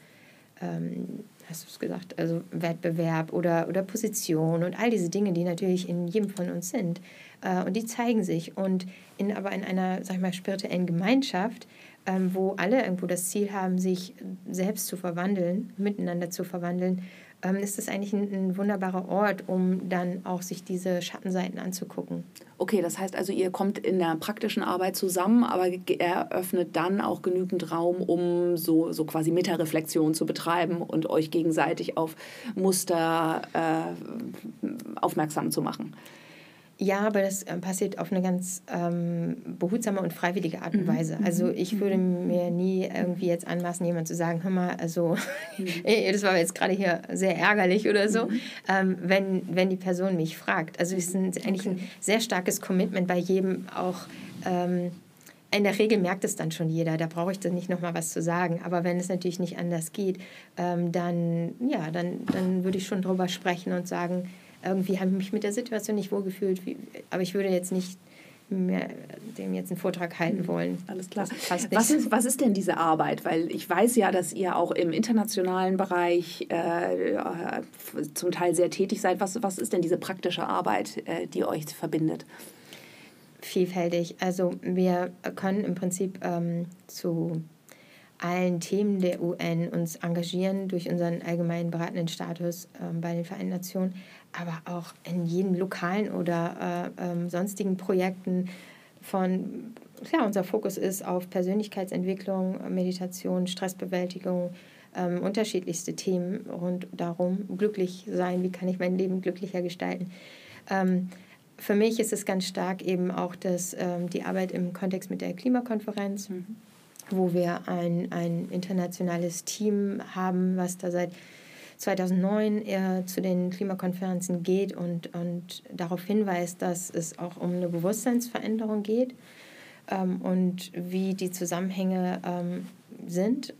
ähm, hast du es gesagt, also Wettbewerb oder, oder Position und all diese Dinge, die natürlich in jedem von uns sind. Äh, und die zeigen sich. Und in, aber in einer, sag ich mal, spirituellen Gemeinschaft, ähm, wo alle irgendwo das Ziel haben, sich selbst zu verwandeln, miteinander zu verwandeln, ähm, ist das eigentlich ein, ein, wunderbarer Ort, um dann auch sich diese Schattenseiten anzugucken. Okay, das heißt also, ihr kommt in der praktischen Arbeit zusammen, aber eröffnet dann auch genügend Raum, um so, so quasi Metareflexion zu betreiben und euch gegenseitig auf Muster äh, aufmerksam zu machen. Ja, aber das äh, passiert auf eine ganz ähm, behutsame und freiwillige Art und mhm. Weise. Also mhm. ich würde mhm. mir nie irgendwie jetzt anmaßen, jemand zu sagen, hör mal, also *laughs* das war jetzt gerade hier sehr ärgerlich oder so, ähm, wenn, wenn die Person mich fragt. Also es ist ein, eigentlich ein sehr starkes Commitment bei jedem auch. Ähm, in der Regel merkt es dann schon jeder, da brauche ich dann nicht nochmal was zu sagen. Aber wenn es natürlich nicht anders geht, ähm, dann, ja, dann, dann würde ich schon drüber sprechen und sagen, irgendwie habe ich mich mit der Situation nicht wohlgefühlt, wie, aber ich würde jetzt nicht mehr dem jetzt einen Vortrag halten wollen. Alles klar. Was ist, was ist denn diese Arbeit? Weil ich weiß ja, dass ihr auch im internationalen Bereich äh, zum Teil sehr tätig seid. Was, was ist denn diese praktische Arbeit, äh, die euch verbindet? Vielfältig. Also wir können im Prinzip ähm, zu allen Themen der UN uns engagieren durch unseren allgemeinen beratenden Status ähm, bei den Vereinten Nationen aber auch in jedem lokalen oder äh, ähm, sonstigen Projekten von, ja, unser Fokus ist auf Persönlichkeitsentwicklung, Meditation, Stressbewältigung, ähm, unterschiedlichste Themen rund darum, glücklich sein, wie kann ich mein Leben glücklicher gestalten. Ähm, für mich ist es ganz stark eben auch das, ähm, die Arbeit im Kontext mit der Klimakonferenz, mhm. wo wir ein, ein internationales Team haben, was da seit 2009 er zu den Klimakonferenzen geht und, und darauf hinweist, dass es auch um eine Bewusstseinsveränderung geht ähm, und wie die Zusammenhänge ähm, sind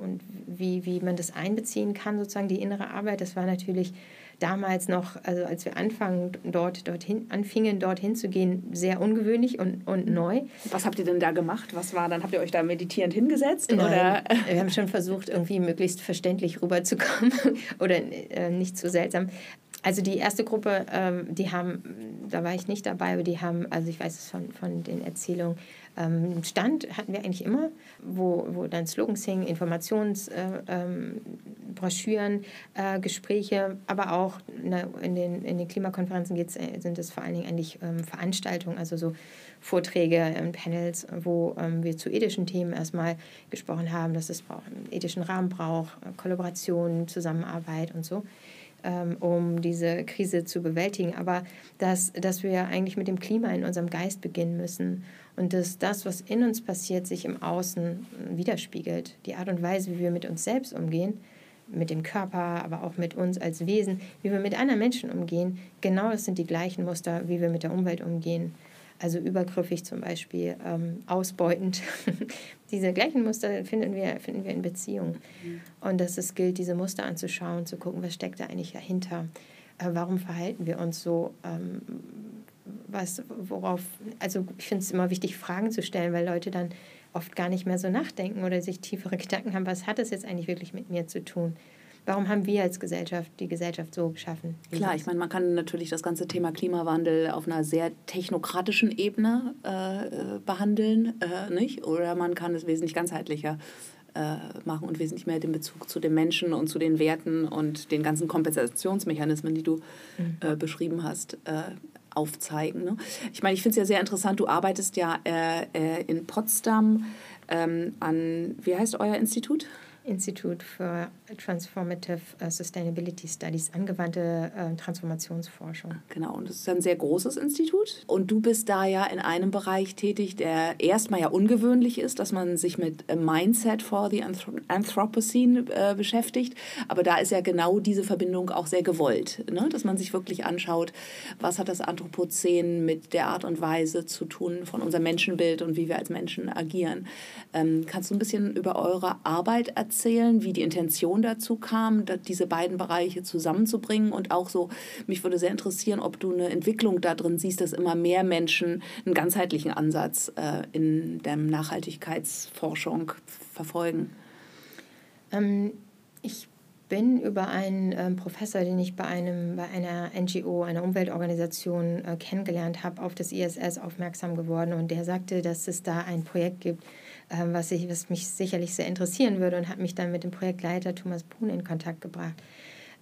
und wie, wie man das einbeziehen kann, sozusagen die innere Arbeit. Das war natürlich damals noch, also als wir anfangen, dort, dorthin, anfingen, dorthin zu gehen, sehr ungewöhnlich und, und neu. Was habt ihr denn da gemacht? Was war dann? Habt ihr euch da meditierend hingesetzt? Nein, oder? Wir haben schon versucht, irgendwie möglichst verständlich rüberzukommen *laughs* oder äh, nicht zu seltsam. Also die erste Gruppe, ähm, die haben, da war ich nicht dabei, aber die haben, also ich weiß es von, von den Erzählungen, ähm, Stand hatten wir eigentlich immer, wo, wo dann Slogans hingen, Informationsbroschüren, äh, ähm, äh, Gespräche, aber auch ne, in, den, in den Klimakonferenzen geht's, äh, sind es vor allen Dingen eigentlich ähm, Veranstaltungen, also so Vorträge und Panels, wo ähm, wir zu ethischen Themen erstmal gesprochen haben, dass es einen ethischen Rahmen braucht, Kollaboration, Zusammenarbeit und so ähm, um diese Krise zu bewältigen, aber dass, dass wir eigentlich mit dem Klima in unserem Geist beginnen müssen und dass das, was in uns passiert, sich im Außen widerspiegelt. Die Art und Weise, wie wir mit uns selbst umgehen, mit dem Körper, aber auch mit uns als Wesen, wie wir mit anderen Menschen umgehen, genau das sind die gleichen Muster, wie wir mit der Umwelt umgehen. Also übergriffig zum Beispiel, ähm, ausbeutend. *laughs* diese gleichen Muster finden wir, finden wir in Beziehungen. Mhm. Und dass es gilt, diese Muster anzuschauen, zu gucken, was steckt da eigentlich dahinter. Äh, warum verhalten wir uns so? Ähm, was, worauf, also ich finde es immer wichtig, Fragen zu stellen, weil Leute dann oft gar nicht mehr so nachdenken oder sich tiefere Gedanken haben, was hat es jetzt eigentlich wirklich mit mir zu tun? Warum haben wir als Gesellschaft die Gesellschaft so geschaffen? Klar, ich meine, man kann natürlich das ganze Thema Klimawandel auf einer sehr technokratischen Ebene äh, behandeln, äh, nicht? Oder man kann es wesentlich ganzheitlicher äh, machen und wesentlich mehr den Bezug zu den Menschen und zu den Werten und den ganzen Kompensationsmechanismen, die du mhm. Äh, beschrieben hast, äh, aufzeigen. Ne? Ich meine, ich finde es ja sehr interessant, du arbeitest ja äh, äh, in Potsdam ähm, an, wie heißt euer Institut? Institute for Transformative äh, Sustainability Studies, angewandte äh, Transformationsforschung. Genau, und das ist ein sehr großes Institut. Und du bist da ja in einem Bereich tätig, der erstmal ja ungewöhnlich ist, dass man sich mit Mindset for the Anthropocene äh, beschäftigt. Aber da ist ja genau diese Verbindung auch sehr gewollt, ne? dass man sich wirklich anschaut, was hat das Anthropozän mit der Art und Weise zu tun von unserem Menschenbild und wie wir als Menschen agieren. Ähm, kannst du ein bisschen über eure Arbeit erzählen, wie die Intention dazu kam, diese beiden Bereiche zusammenzubringen und auch so, mich würde sehr interessieren, ob du eine Entwicklung da drin siehst, dass immer mehr Menschen einen ganzheitlichen Ansatz äh, in der Nachhaltigkeitsforschung verfolgen. Ähm, ich bin über einen äh, Professor, den ich bei, einem, bei einer NGO, einer Umweltorganisation äh, kennengelernt habe, auf das ISS aufmerksam geworden und der sagte, dass es da ein Projekt gibt, ähm, was, ich, was mich sicherlich sehr interessieren würde und hat mich dann mit dem Projektleiter Thomas Brun in Kontakt gebracht.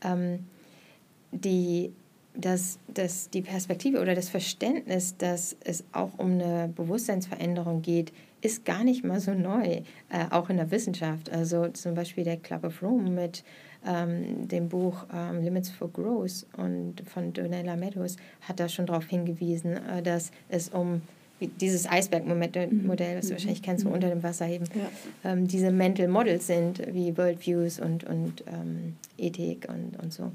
Ähm, die, dass, dass die Perspektive oder das Verständnis, dass es auch um eine Bewusstseinsveränderung geht, ist gar nicht mal so neu, äh, auch in der Wissenschaft. Also zum Beispiel der Club of Rome mit ähm, dem Buch ähm, Limits for Growth und von Donella Meadows hat da schon darauf hingewiesen, äh, dass es um dieses Eisbergmodell, mhm. was du wahrscheinlich kennst, so mhm. unter dem Wasser eben, ja. ähm, diese Mental Models sind, wie Worldviews und, und ähm, Ethik und, und so.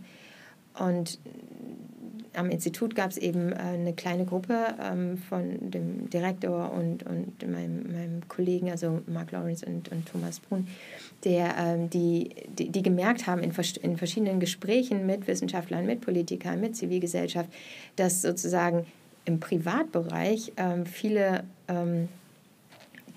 Und am Institut gab es eben äh, eine kleine Gruppe ähm, von dem Direktor und, und meinem, meinem Kollegen, also Mark Lawrence und, und Thomas Brun, der, ähm, die, die, die, gemerkt haben in, in verschiedenen Gesprächen mit Wissenschaftlern, mit Politikern, mit Zivilgesellschaft, dass sozusagen im Privatbereich ähm, viele ähm,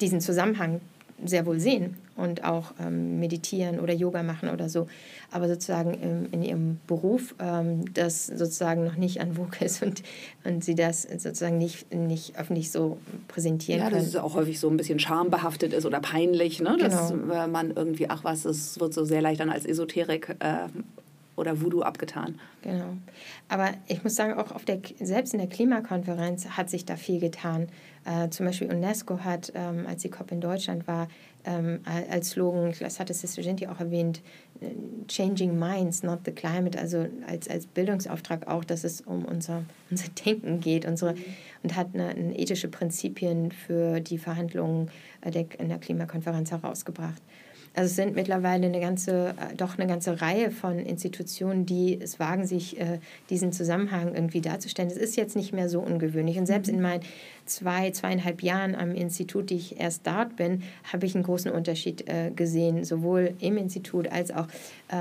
diesen Zusammenhang sehr wohl sehen und auch ähm, meditieren oder Yoga machen oder so, aber sozusagen in, in ihrem Beruf ähm, das sozusagen noch nicht an Vogue ist und, und sie das sozusagen nicht, nicht öffentlich so präsentieren ja, können. Ja, dass es auch häufig so ein bisschen schambehaftet ist oder peinlich, ne? dass genau. man irgendwie, ach was, es wird so sehr leicht dann als Esoterik äh, oder Voodoo abgetan. Genau. Aber ich muss sagen, auch auf der, selbst in der Klimakonferenz hat sich da viel getan. Äh, zum Beispiel UNESCO hat, ähm, als die COP in Deutschland war, ähm, als Slogan, das hatte Sistogenti auch erwähnt, äh, Changing Minds, not the Climate, also als, als Bildungsauftrag auch, dass es um unser, unser Denken geht unsere, mhm. und hat eine, eine ethische Prinzipien für die Verhandlungen äh, der, in der Klimakonferenz herausgebracht. Also es sind mittlerweile eine ganze, äh, doch eine ganze Reihe von Institutionen, die es wagen, sich äh, diesen Zusammenhang irgendwie darzustellen. Es ist jetzt nicht mehr so ungewöhnlich. Und selbst in meinen zwei, zweieinhalb Jahren am Institut, die ich erst dort bin, habe ich einen großen Unterschied äh, gesehen, sowohl im Institut als auch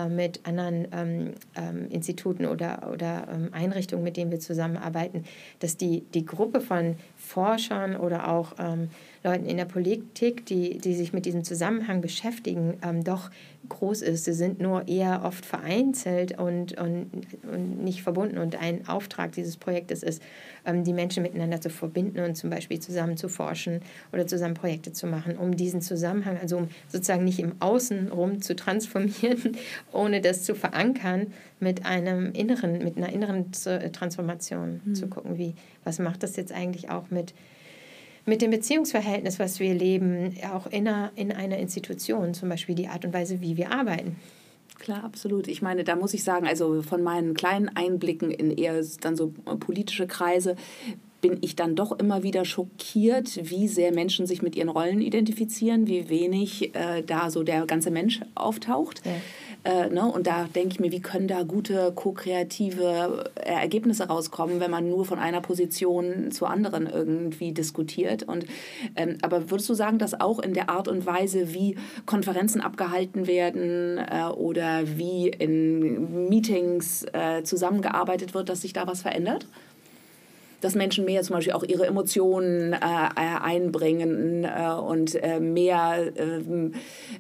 mit anderen ähm, ähm, Instituten oder, oder ähm, Einrichtungen, mit denen wir zusammenarbeiten, dass die, die Gruppe von Forschern oder auch Leuten in der Politik, die, die sich mit diesem Zusammenhang beschäftigen, ähm, doch groß ist. Sie sind nur eher oft vereinzelt und, und, und nicht verbunden. Und ein Auftrag dieses Projektes ist, ähm, die Menschen miteinander zu verbinden und zum Beispiel zusammen zu forschen oder zusammen Projekte zu machen, um diesen Zusammenhang, also um sozusagen nicht im Außen rum zu transformieren, *laughs* ohne das zu verankern, mit einem inneren, mit einer inneren Transformation mhm. zu gucken, wie, was macht das jetzt eigentlich auch mit mit dem Beziehungsverhältnis, was wir leben, auch in einer, in einer Institution, zum Beispiel die Art und Weise, wie wir arbeiten. Klar, absolut. Ich meine, da muss ich sagen, also von meinen kleinen Einblicken in eher dann so politische Kreise bin ich dann doch immer wieder schockiert, wie sehr Menschen sich mit ihren Rollen identifizieren, wie wenig äh, da so der ganze Mensch auftaucht. Ja. Äh, ne? Und da denke ich mir, wie können da gute ko-kreative äh, Ergebnisse rauskommen, wenn man nur von einer Position zur anderen irgendwie diskutiert. Und, ähm, aber würdest du sagen, dass auch in der Art und Weise, wie Konferenzen abgehalten werden äh, oder wie in Meetings äh, zusammengearbeitet wird, dass sich da was verändert? Dass Menschen mehr zum Beispiel auch ihre Emotionen äh, einbringen äh, und äh, mehr ähm,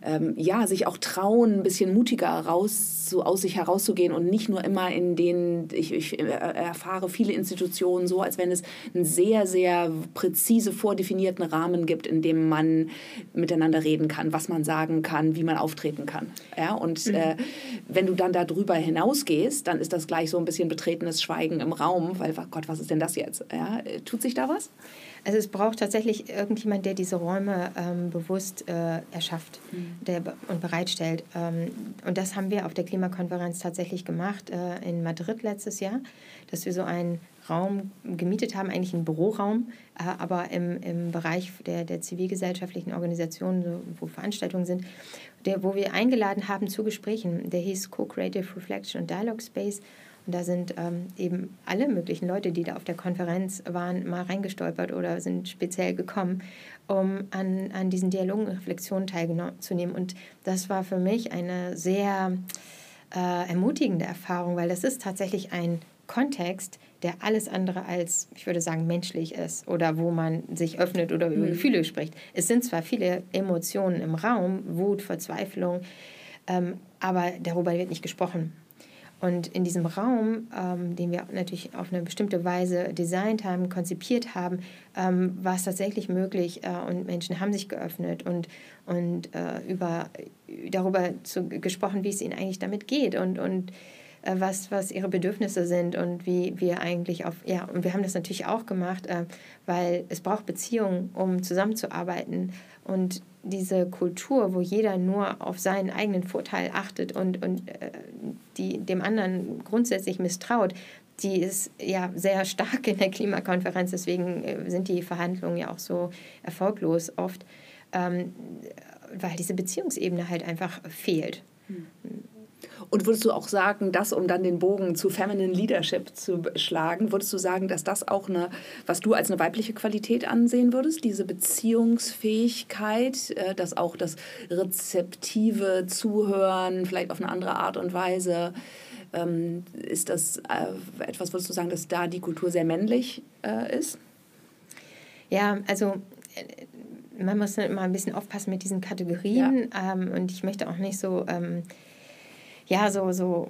ähm, ja, sich auch trauen, ein bisschen mutiger raus, so aus sich herauszugehen und nicht nur immer in den, ich, ich äh, erfahre viele Institutionen so, als wenn es einen sehr, sehr präzise vordefinierten Rahmen gibt, in dem man miteinander reden kann, was man sagen kann, wie man auftreten kann. Ja? Und mhm. äh, wenn du dann darüber hinausgehst, dann ist das gleich so ein bisschen betretenes Schweigen im Raum, weil, Gott, was ist denn das jetzt? jetzt? Ja, tut sich da was? Also es braucht tatsächlich irgendjemand, der diese Räume ähm, bewusst äh, erschafft mhm. der, und bereitstellt. Ähm, und das haben wir auf der Klimakonferenz tatsächlich gemacht äh, in Madrid letztes Jahr, dass wir so einen Raum gemietet haben, eigentlich einen Büroraum, äh, aber im, im Bereich der, der zivilgesellschaftlichen Organisationen, wo Veranstaltungen sind, der, wo wir eingeladen haben zu Gesprächen. Der hieß Co-Creative Reflection und Dialogue Space. Und da sind ähm, eben alle möglichen Leute, die da auf der Konferenz waren, mal reingestolpert oder sind speziell gekommen, um an, an diesen Dialogen und Reflexionen teilzunehmen. Und das war für mich eine sehr äh, ermutigende Erfahrung, weil das ist tatsächlich ein Kontext, der alles andere als, ich würde sagen, menschlich ist oder wo man sich öffnet oder über mhm. Gefühle spricht. Es sind zwar viele Emotionen im Raum, Wut, Verzweiflung, ähm, aber darüber wird nicht gesprochen. Und in diesem Raum, ähm, den wir natürlich auf eine bestimmte Weise designt haben, konzipiert haben, ähm, war es tatsächlich möglich äh, und Menschen haben sich geöffnet und, und äh, über, darüber zu, gesprochen, wie es ihnen eigentlich damit geht und, und äh, was, was ihre Bedürfnisse sind und wie wir eigentlich auf, ja, und wir haben das natürlich auch gemacht, äh, weil es braucht Beziehungen, um zusammenzuarbeiten und diese Kultur, wo jeder nur auf seinen eigenen Vorteil achtet und, und äh, die dem anderen grundsätzlich misstraut, die ist ja sehr stark in der Klimakonferenz. Deswegen äh, sind die Verhandlungen ja auch so erfolglos oft, ähm, weil diese Beziehungsebene halt einfach fehlt. Hm. Und würdest du auch sagen, dass, um dann den Bogen zu Feminine Leadership zu schlagen, würdest du sagen, dass das auch eine, was du als eine weibliche Qualität ansehen würdest, diese Beziehungsfähigkeit, äh, dass auch das rezeptive Zuhören, vielleicht auf eine andere Art und Weise, ähm, ist das äh, etwas, würdest du sagen, dass da die Kultur sehr männlich äh, ist? Ja, also man muss immer ein bisschen aufpassen mit diesen Kategorien ja. ähm, und ich möchte auch nicht so, ähm, ja, so, so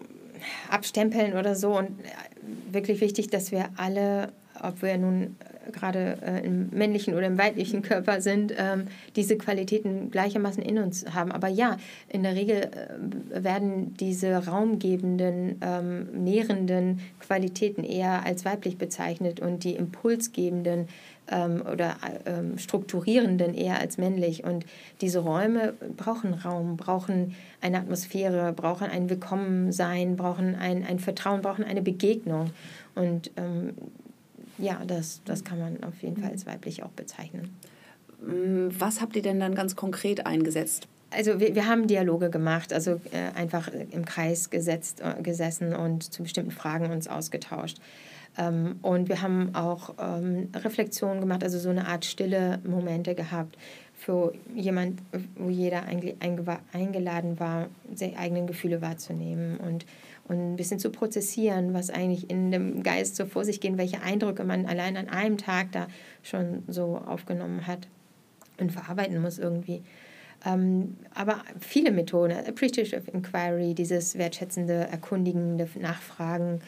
abstempeln oder so und äh, wirklich wichtig, dass wir alle, ob wir nun äh, gerade äh, im männlichen oder im weiblichen Körper sind, ähm, diese Qualitäten gleichermaßen in uns haben. Aber ja, in der Regel äh, werden diese raumgebenden, ähm, nährenden Qualitäten eher als weiblich bezeichnet und die impulsgebenden ähm, oder ähm, strukturierenden eher als männlich. Und diese Räume brauchen Raum, brauchen eine Atmosphäre, brauchen ein Willkommensein, brauchen ein, ein Vertrauen, brauchen eine Begegnung. Und ähm, ja, das, das kann man auf jeden Fall als weiblich auch bezeichnen. Mm, was habt ihr denn dann ganz konkret eingesetzt? Also wir, wir haben Dialoge gemacht, also äh, einfach im Kreis gesetzt, äh, gesessen und zu bestimmten Fragen uns ausgetauscht. Ähm, und wir haben auch ähm, Reflexionen gemacht, also so eine Art stille Momente gehabt für jemand, wo jeder eingeladen war, seine eigenen Gefühle wahrzunehmen und, und ein bisschen zu prozessieren, was eigentlich in dem Geist so vor sich geht, welche Eindrücke man allein an einem Tag da schon so aufgenommen hat und verarbeiten muss irgendwie. Ähm, aber viele Methoden, Appreciative Inquiry, dieses wertschätzende, erkundigende Nachfragen,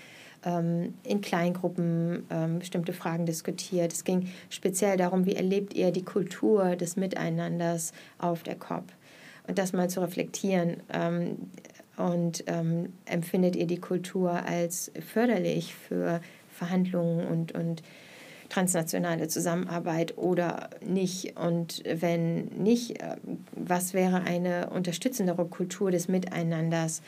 ähm, in Kleingruppen ähm, bestimmte Fragen diskutiert. Es ging speziell darum, wie erlebt ihr die Kultur des Miteinanders auf der COP und das mal zu reflektieren. Ähm, und empfindet ihr die Kultur als förderlich für Verhandlungen und, und transnationale Zusammenarbeit oder nicht? Und wenn nicht, äh, was wäre eine unterstützendere Kultur des Miteinanders ähm,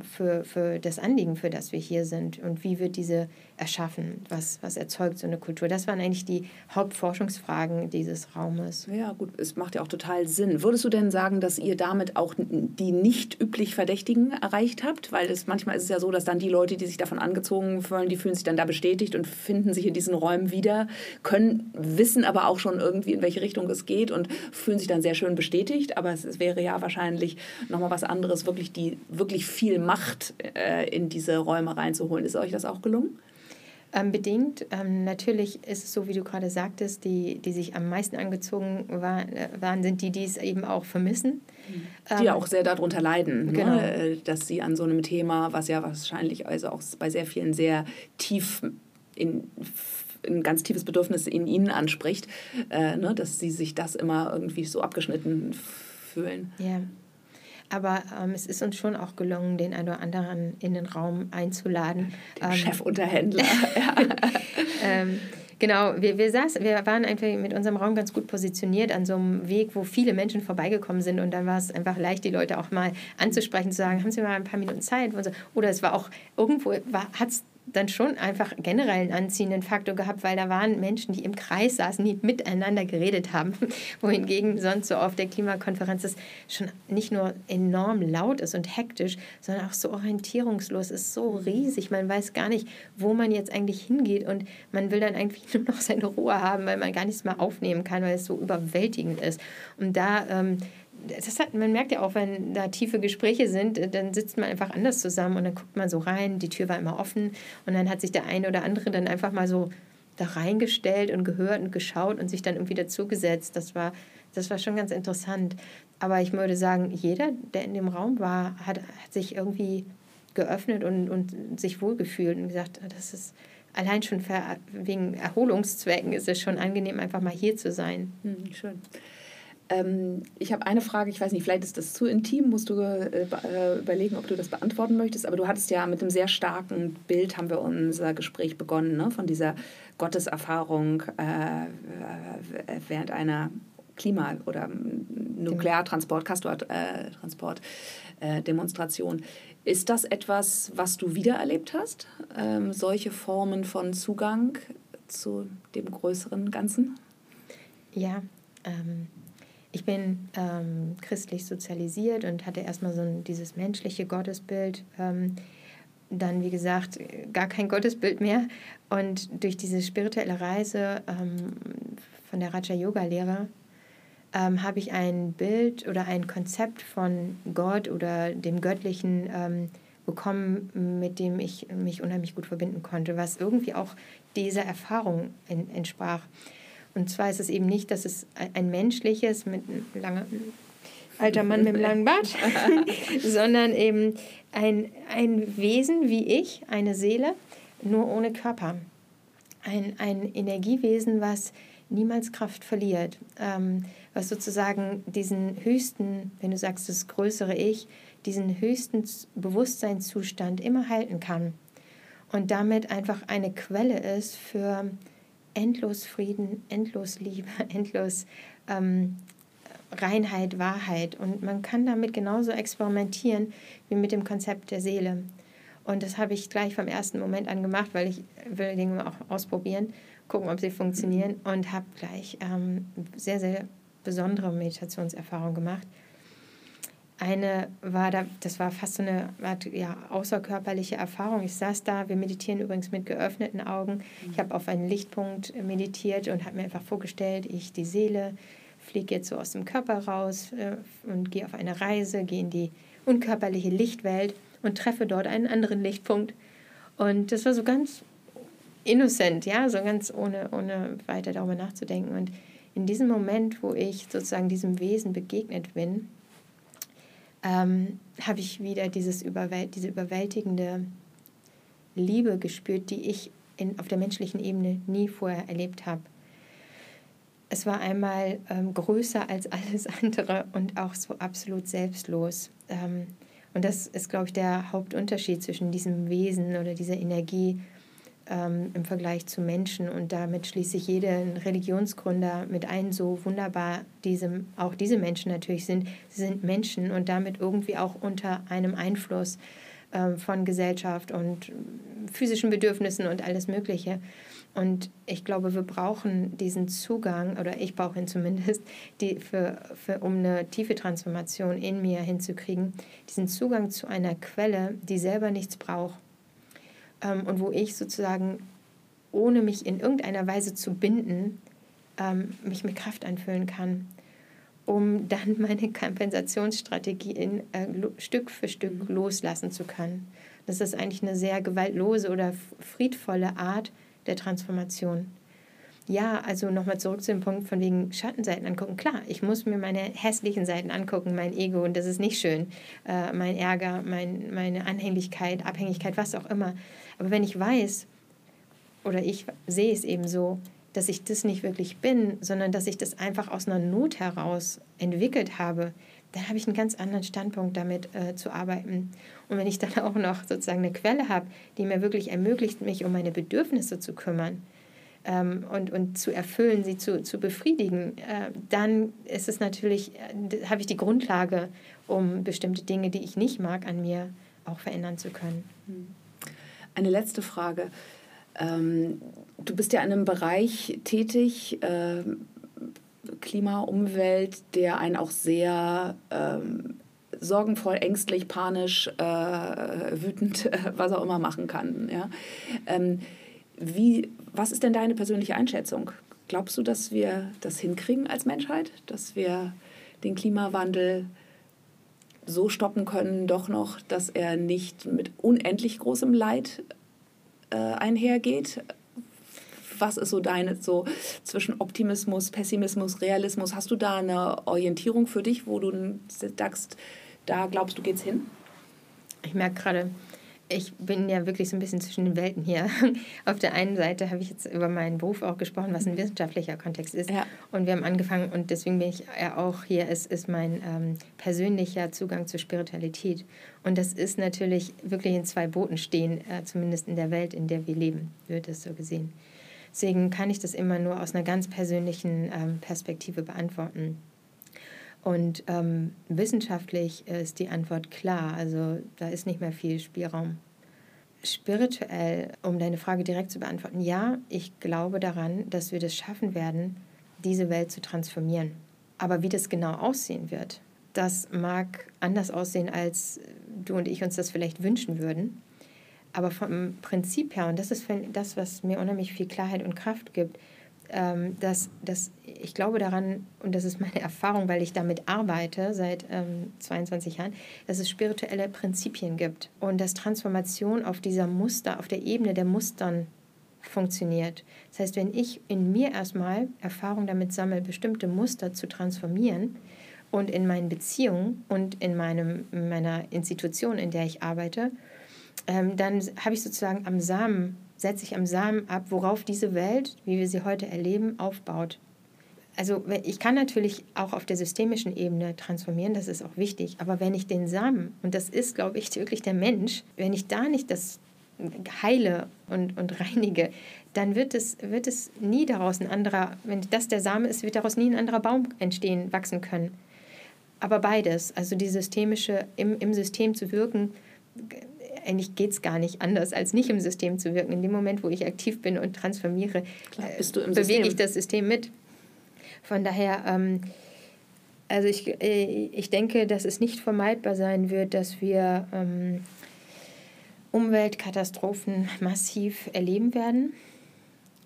für, für das Anliegen, für das wir hier sind? Und wie wird diese erschaffen? Was, was erzeugt so eine Kultur? Das waren eigentlich die Hauptforschungsfragen dieses Raumes. Ja, gut, es macht ja auch total Sinn. Würdest du denn sagen, dass ihr damit auch die nicht üblich Verdächtigen erreicht habt? Weil es, manchmal ist es ja so, dass dann die Leute, die sich davon angezogen fühlen, die fühlen sich dann da bestätigt und finden sich in diesen Räumen wieder, können, wissen aber auch schon irgendwie, in welche Richtung es geht und fühlen sich dann sehr schön bestätigt. Aber es, es wäre ja wahrscheinlich nochmal was anderes, wirklich die wirklich viel Macht äh, in diese Räume reinzuholen. Ist euch das auch gelungen? Ähm, bedingt. Ähm, natürlich ist es so, wie du gerade sagtest, die, die sich am meisten angezogen war, äh, waren, sind die, die es eben auch vermissen. Die ähm, auch sehr darunter leiden, ne? genau. ne? dass sie an so einem Thema, was ja wahrscheinlich also auch bei sehr vielen sehr tief in ein ganz tiefes Bedürfnis in ihnen anspricht, äh, ne? dass sie sich das immer irgendwie so abgeschnitten fühlen. Ja. Aber ähm, es ist uns schon auch gelungen, den einen oder anderen in den Raum einzuladen. Den ähm, Chefunterhändler. *laughs* ähm, genau, wir, wir, saßen, wir waren einfach mit unserem Raum ganz gut positioniert an so einem Weg, wo viele Menschen vorbeigekommen sind. Und dann war es einfach leicht, die Leute auch mal anzusprechen, zu sagen, haben Sie mal ein paar Minuten Zeit? Oder es war auch irgendwo, hat es dann schon einfach generell einen anziehenden Faktor gehabt, weil da waren Menschen, die im Kreis saßen, die miteinander geredet haben, *laughs* wohingegen sonst so auf der Klimakonferenz es schon nicht nur enorm laut ist und hektisch, sondern auch so orientierungslos ist, so riesig. Man weiß gar nicht, wo man jetzt eigentlich hingeht und man will dann eigentlich *laughs* nur noch seine Ruhe haben, weil man gar nichts mehr aufnehmen kann, weil es so überwältigend ist. Und da ähm, hat, man merkt ja auch, wenn da tiefe Gespräche sind, äh, dann sitzt man einfach anders zusammen und dann guckt man so rein, die Tür war immer offen und dann hat sich der eine oder andere dann einfach mal so da reingestellt und gehört und geschaut und sich dann irgendwie dazugesetzt. Das war, das war schon ganz interessant. Aber ich würde sagen, jeder, der in dem Raum war, hat, hat sich irgendwie geöffnet und, und sich wohlgefühlt und gesagt, ah, das ist allein schon für, wegen Erholungszwecken ist es schon angenehm, einfach mal hier zu sein. Hm, schön. Ähm, ich habe eine Frage, ich weiß nicht, vielleicht ist das zu intim, musst du äh, äh, überlegen, ob du das beantworten möchtest. Aber du hattest ja mit einem sehr starken Bild, haben wir unser Gespräch begonnen, ne? von dieser Gotteserfahrung äh, während einer Klima- oder Nukleartransport, Castor-Transport, äh. Ist das etwas, was du wiedererlebt hast? Ähm, solche Formen von Zugang zu dem größeren Ganzen? Ja, ähm, ich bin ähm, christlich sozialisiert und hatte erstmal so ein, dieses menschliche Gottesbild. Ähm, dann, wie gesagt, gar kein Gottesbild mehr. Und durch diese spirituelle Reise ähm, von der Raja Yoga Lehre ähm, habe ich ein Bild oder ein Konzept von Gott oder dem Göttlichen ähm, bekommen, mit dem ich mich unheimlich gut verbinden konnte, was irgendwie auch dieser Erfahrung in, entsprach. Und zwar ist es eben nicht, dass es ein menschliches mit langer alter Mann mit einem langen Bart, *laughs* sondern eben ein, ein Wesen wie ich, eine Seele, nur ohne Körper. Ein, ein Energiewesen, was niemals Kraft verliert, ähm, was sozusagen diesen höchsten, wenn du sagst, das größere Ich, diesen höchsten Bewusstseinszustand immer halten kann und damit einfach eine Quelle ist für endlos Frieden, endlos Liebe, *laughs* endlos ähm, Reinheit, Wahrheit. Und man kann damit genauso experimentieren wie mit dem Konzept der Seele. Und das habe ich gleich vom ersten Moment an gemacht, weil ich will Dinge auch ausprobieren, gucken, ob sie funktionieren und habe gleich ähm, sehr, sehr besondere Meditationserfahrungen gemacht. Eine war da, das war fast so eine ja, außerkörperliche Erfahrung. Ich saß da, wir meditieren übrigens mit geöffneten Augen. Ich habe auf einen Lichtpunkt meditiert und habe mir einfach vorgestellt, ich die Seele fliege jetzt so aus dem Körper raus äh, und gehe auf eine Reise, gehe in die unkörperliche Lichtwelt und treffe dort einen anderen Lichtpunkt. Und das war so ganz innocent, ja, so ganz ohne, ohne weiter darüber nachzudenken. Und in diesem Moment, wo ich sozusagen diesem Wesen begegnet bin, ähm, habe ich wieder dieses Überwält diese überwältigende Liebe gespürt, die ich in, auf der menschlichen Ebene nie vorher erlebt habe es war einmal ähm, größer als *laughs* alles andere und auch so absolut selbstlos. Ähm, und das ist, glaube ich, der Hauptunterschied zwischen diesem Wesen oder dieser Energie ähm, im Vergleich zu Menschen. Und damit schließe ich jeden Religionsgründer mit ein, so wunderbar diese, auch diese Menschen natürlich sind. Sie sind Menschen und damit irgendwie auch unter einem Einfluss ähm, von Gesellschaft und physischen Bedürfnissen und alles Mögliche. Und ich glaube, wir brauchen diesen Zugang, oder ich brauche ihn zumindest, *laughs* die für, für, um eine tiefe Transformation in mir hinzukriegen, diesen Zugang zu einer Quelle, die selber nichts braucht. Ähm, und wo ich sozusagen, ohne mich in irgendeiner Weise zu binden, ähm, mich mit Kraft anfüllen kann, um dann *laughs* meine Kompensationsstrategie in, äh, Stück für Stück mhm. loslassen zu können. Das ist eigentlich eine sehr gewaltlose oder friedvolle Art, der Transformation. Ja, also nochmal zurück zu dem Punkt von wegen Schattenseiten angucken. Klar, ich muss mir meine hässlichen Seiten angucken, mein Ego, und das ist nicht schön. Äh, mein Ärger, mein, meine Anhänglichkeit, Abhängigkeit, was auch immer. Aber wenn ich weiß, oder ich sehe es eben so, dass ich das nicht wirklich bin, sondern dass ich das einfach aus einer Not heraus entwickelt habe, dann habe ich einen ganz anderen Standpunkt damit äh, zu arbeiten. Und wenn ich dann *laughs* auch noch sozusagen eine Quelle habe, die mir wirklich ermöglicht, mich um meine Bedürfnisse zu kümmern ähm, und, und zu erfüllen, sie zu, zu befriedigen, äh, dann ist es natürlich, äh, habe ich die Grundlage, um bestimmte Dinge, die ich nicht mag, an mir auch verändern zu können. Eine letzte Frage. Ähm, du bist ja in einem Bereich tätig, äh, Klima, Umwelt, der einen auch sehr ähm, sorgenvoll, ängstlich, panisch, äh, wütend, äh, *laughs* was auch immer machen kann. Ja? Ähm, wie, was ist denn deine persönliche Einschätzung? Glaubst du, dass wir das hinkriegen als Menschheit, dass wir den Klimawandel so stoppen können, doch noch, dass er nicht mit unendlich großem Leid äh, einhergeht? was ist so deine, so zwischen Optimismus, Pessimismus, Realismus? Hast du da eine Orientierung für dich, wo du sagst, da glaubst du, geht's hin? Ich merke gerade, ich bin ja wirklich so ein bisschen zwischen den Welten hier. *laughs* Auf der einen Seite habe ich jetzt über meinen Beruf auch gesprochen, was ein wissenschaftlicher Kontext ist. Ja. Und wir haben angefangen, und deswegen bin ich ja auch hier, es ist mein ähm, persönlicher Zugang zur Spiritualität. Und das ist natürlich wirklich in zwei Booten stehen, äh, zumindest in der Welt, in der wir leben, wird es so gesehen. Deswegen kann ich das immer nur aus einer ganz persönlichen ähm, Perspektive beantworten. Und ähm, wissenschaftlich ist die Antwort klar, also da ist nicht mehr viel Spielraum. Spirituell, um deine Frage direkt zu beantworten, ja, ich glaube daran, dass wir das schaffen werden, diese Welt zu transformieren. Aber wie das genau aussehen wird, das mag anders aussehen, als du und ich uns das vielleicht wünschen würden. Aber vom Prinzip her, und das ist das, was mir unheimlich viel Klarheit und Kraft gibt, ähm, dass, dass ich glaube daran, und das ist meine *laughs* Erfahrung, weil ich damit arbeite seit ähm, 22 Jahren, dass es spirituelle Prinzipien gibt und dass Transformation auf dieser Muster, auf der Ebene der Mustern funktioniert. Das heißt, wenn ich in mir erstmal Erfahrung damit sammle, bestimmte Muster zu transformieren und in meinen Beziehungen und in meinem, meiner Institution, in der ich arbeite, ähm, dann habe ich sozusagen am Samen setze ich am Samen ab, worauf diese Welt, wie wir sie heute erleben, aufbaut. Also ich kann natürlich auch auf der systemischen Ebene transformieren, das ist auch wichtig, aber wenn ich den Samen, und das ist, glaube ich, *laughs* wirklich der Mensch, wenn ich da nicht das heile und, und reinige, dann wird es, wird es nie daraus ein anderer, wenn das der Same ist, wird daraus nie ein anderer Baum entstehen, wachsen können. Aber beides, also die systemische, im, im System zu wirken, eigentlich geht es gar nicht anders, als nicht im System zu wirken. In dem Moment, wo ich aktiv bin und transformiere, Klar, äh, bewege ich das System mit. Von daher, ähm, also ich, äh, ich denke, dass es nicht vermeidbar sein wird, dass wir ähm, Umweltkatastrophen massiv erleben werden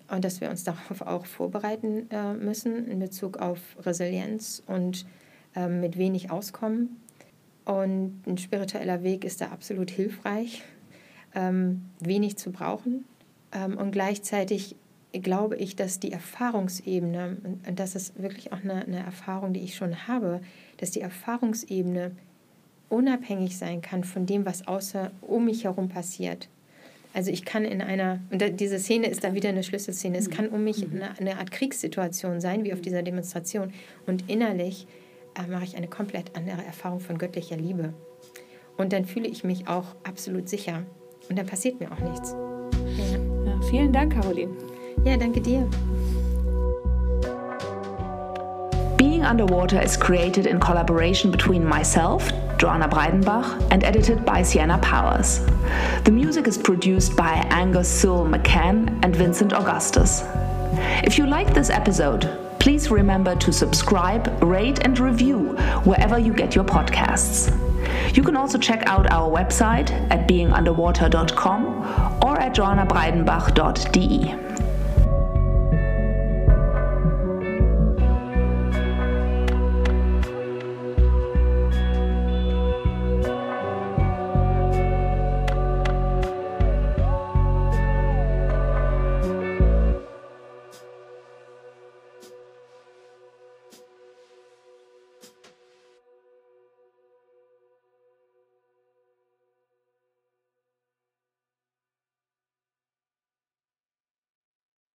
und dass wir uns darauf auch vorbereiten äh, müssen in Bezug auf Resilienz und äh, mit wenig Auskommen. Und ein spiritueller Weg ist da absolut hilfreich, ähm, wenig zu brauchen. Ähm, und gleichzeitig glaube ich, dass die Erfahrungsebene, und das ist wirklich auch eine, eine Erfahrung, die ich schon habe, dass die Erfahrungsebene unabhängig sein kann von dem, was außer um mich herum passiert. Also ich kann in einer, und diese Szene ist da wieder eine Schlüsselszene, es kann um mich eine, eine Art Kriegssituation sein, wie auf dieser Demonstration. Und innerlich mache ich eine komplett andere Erfahrung von göttlicher Liebe. Und dann fühle ich mich auch absolut sicher. Und dann passiert mir auch nichts. Ja. Ja, vielen Dank, Caroline. Ja, danke dir. Being Underwater is created in collaboration between myself, Joanna Breidenbach, and edited by Sienna Powers. The music is produced by Angus Sewell McCann and Vincent Augustus. If you like this episode, Please remember to subscribe, rate, and review wherever you get your podcasts. You can also check out our website at beingunderwater.com or at joannabreidenbach.de.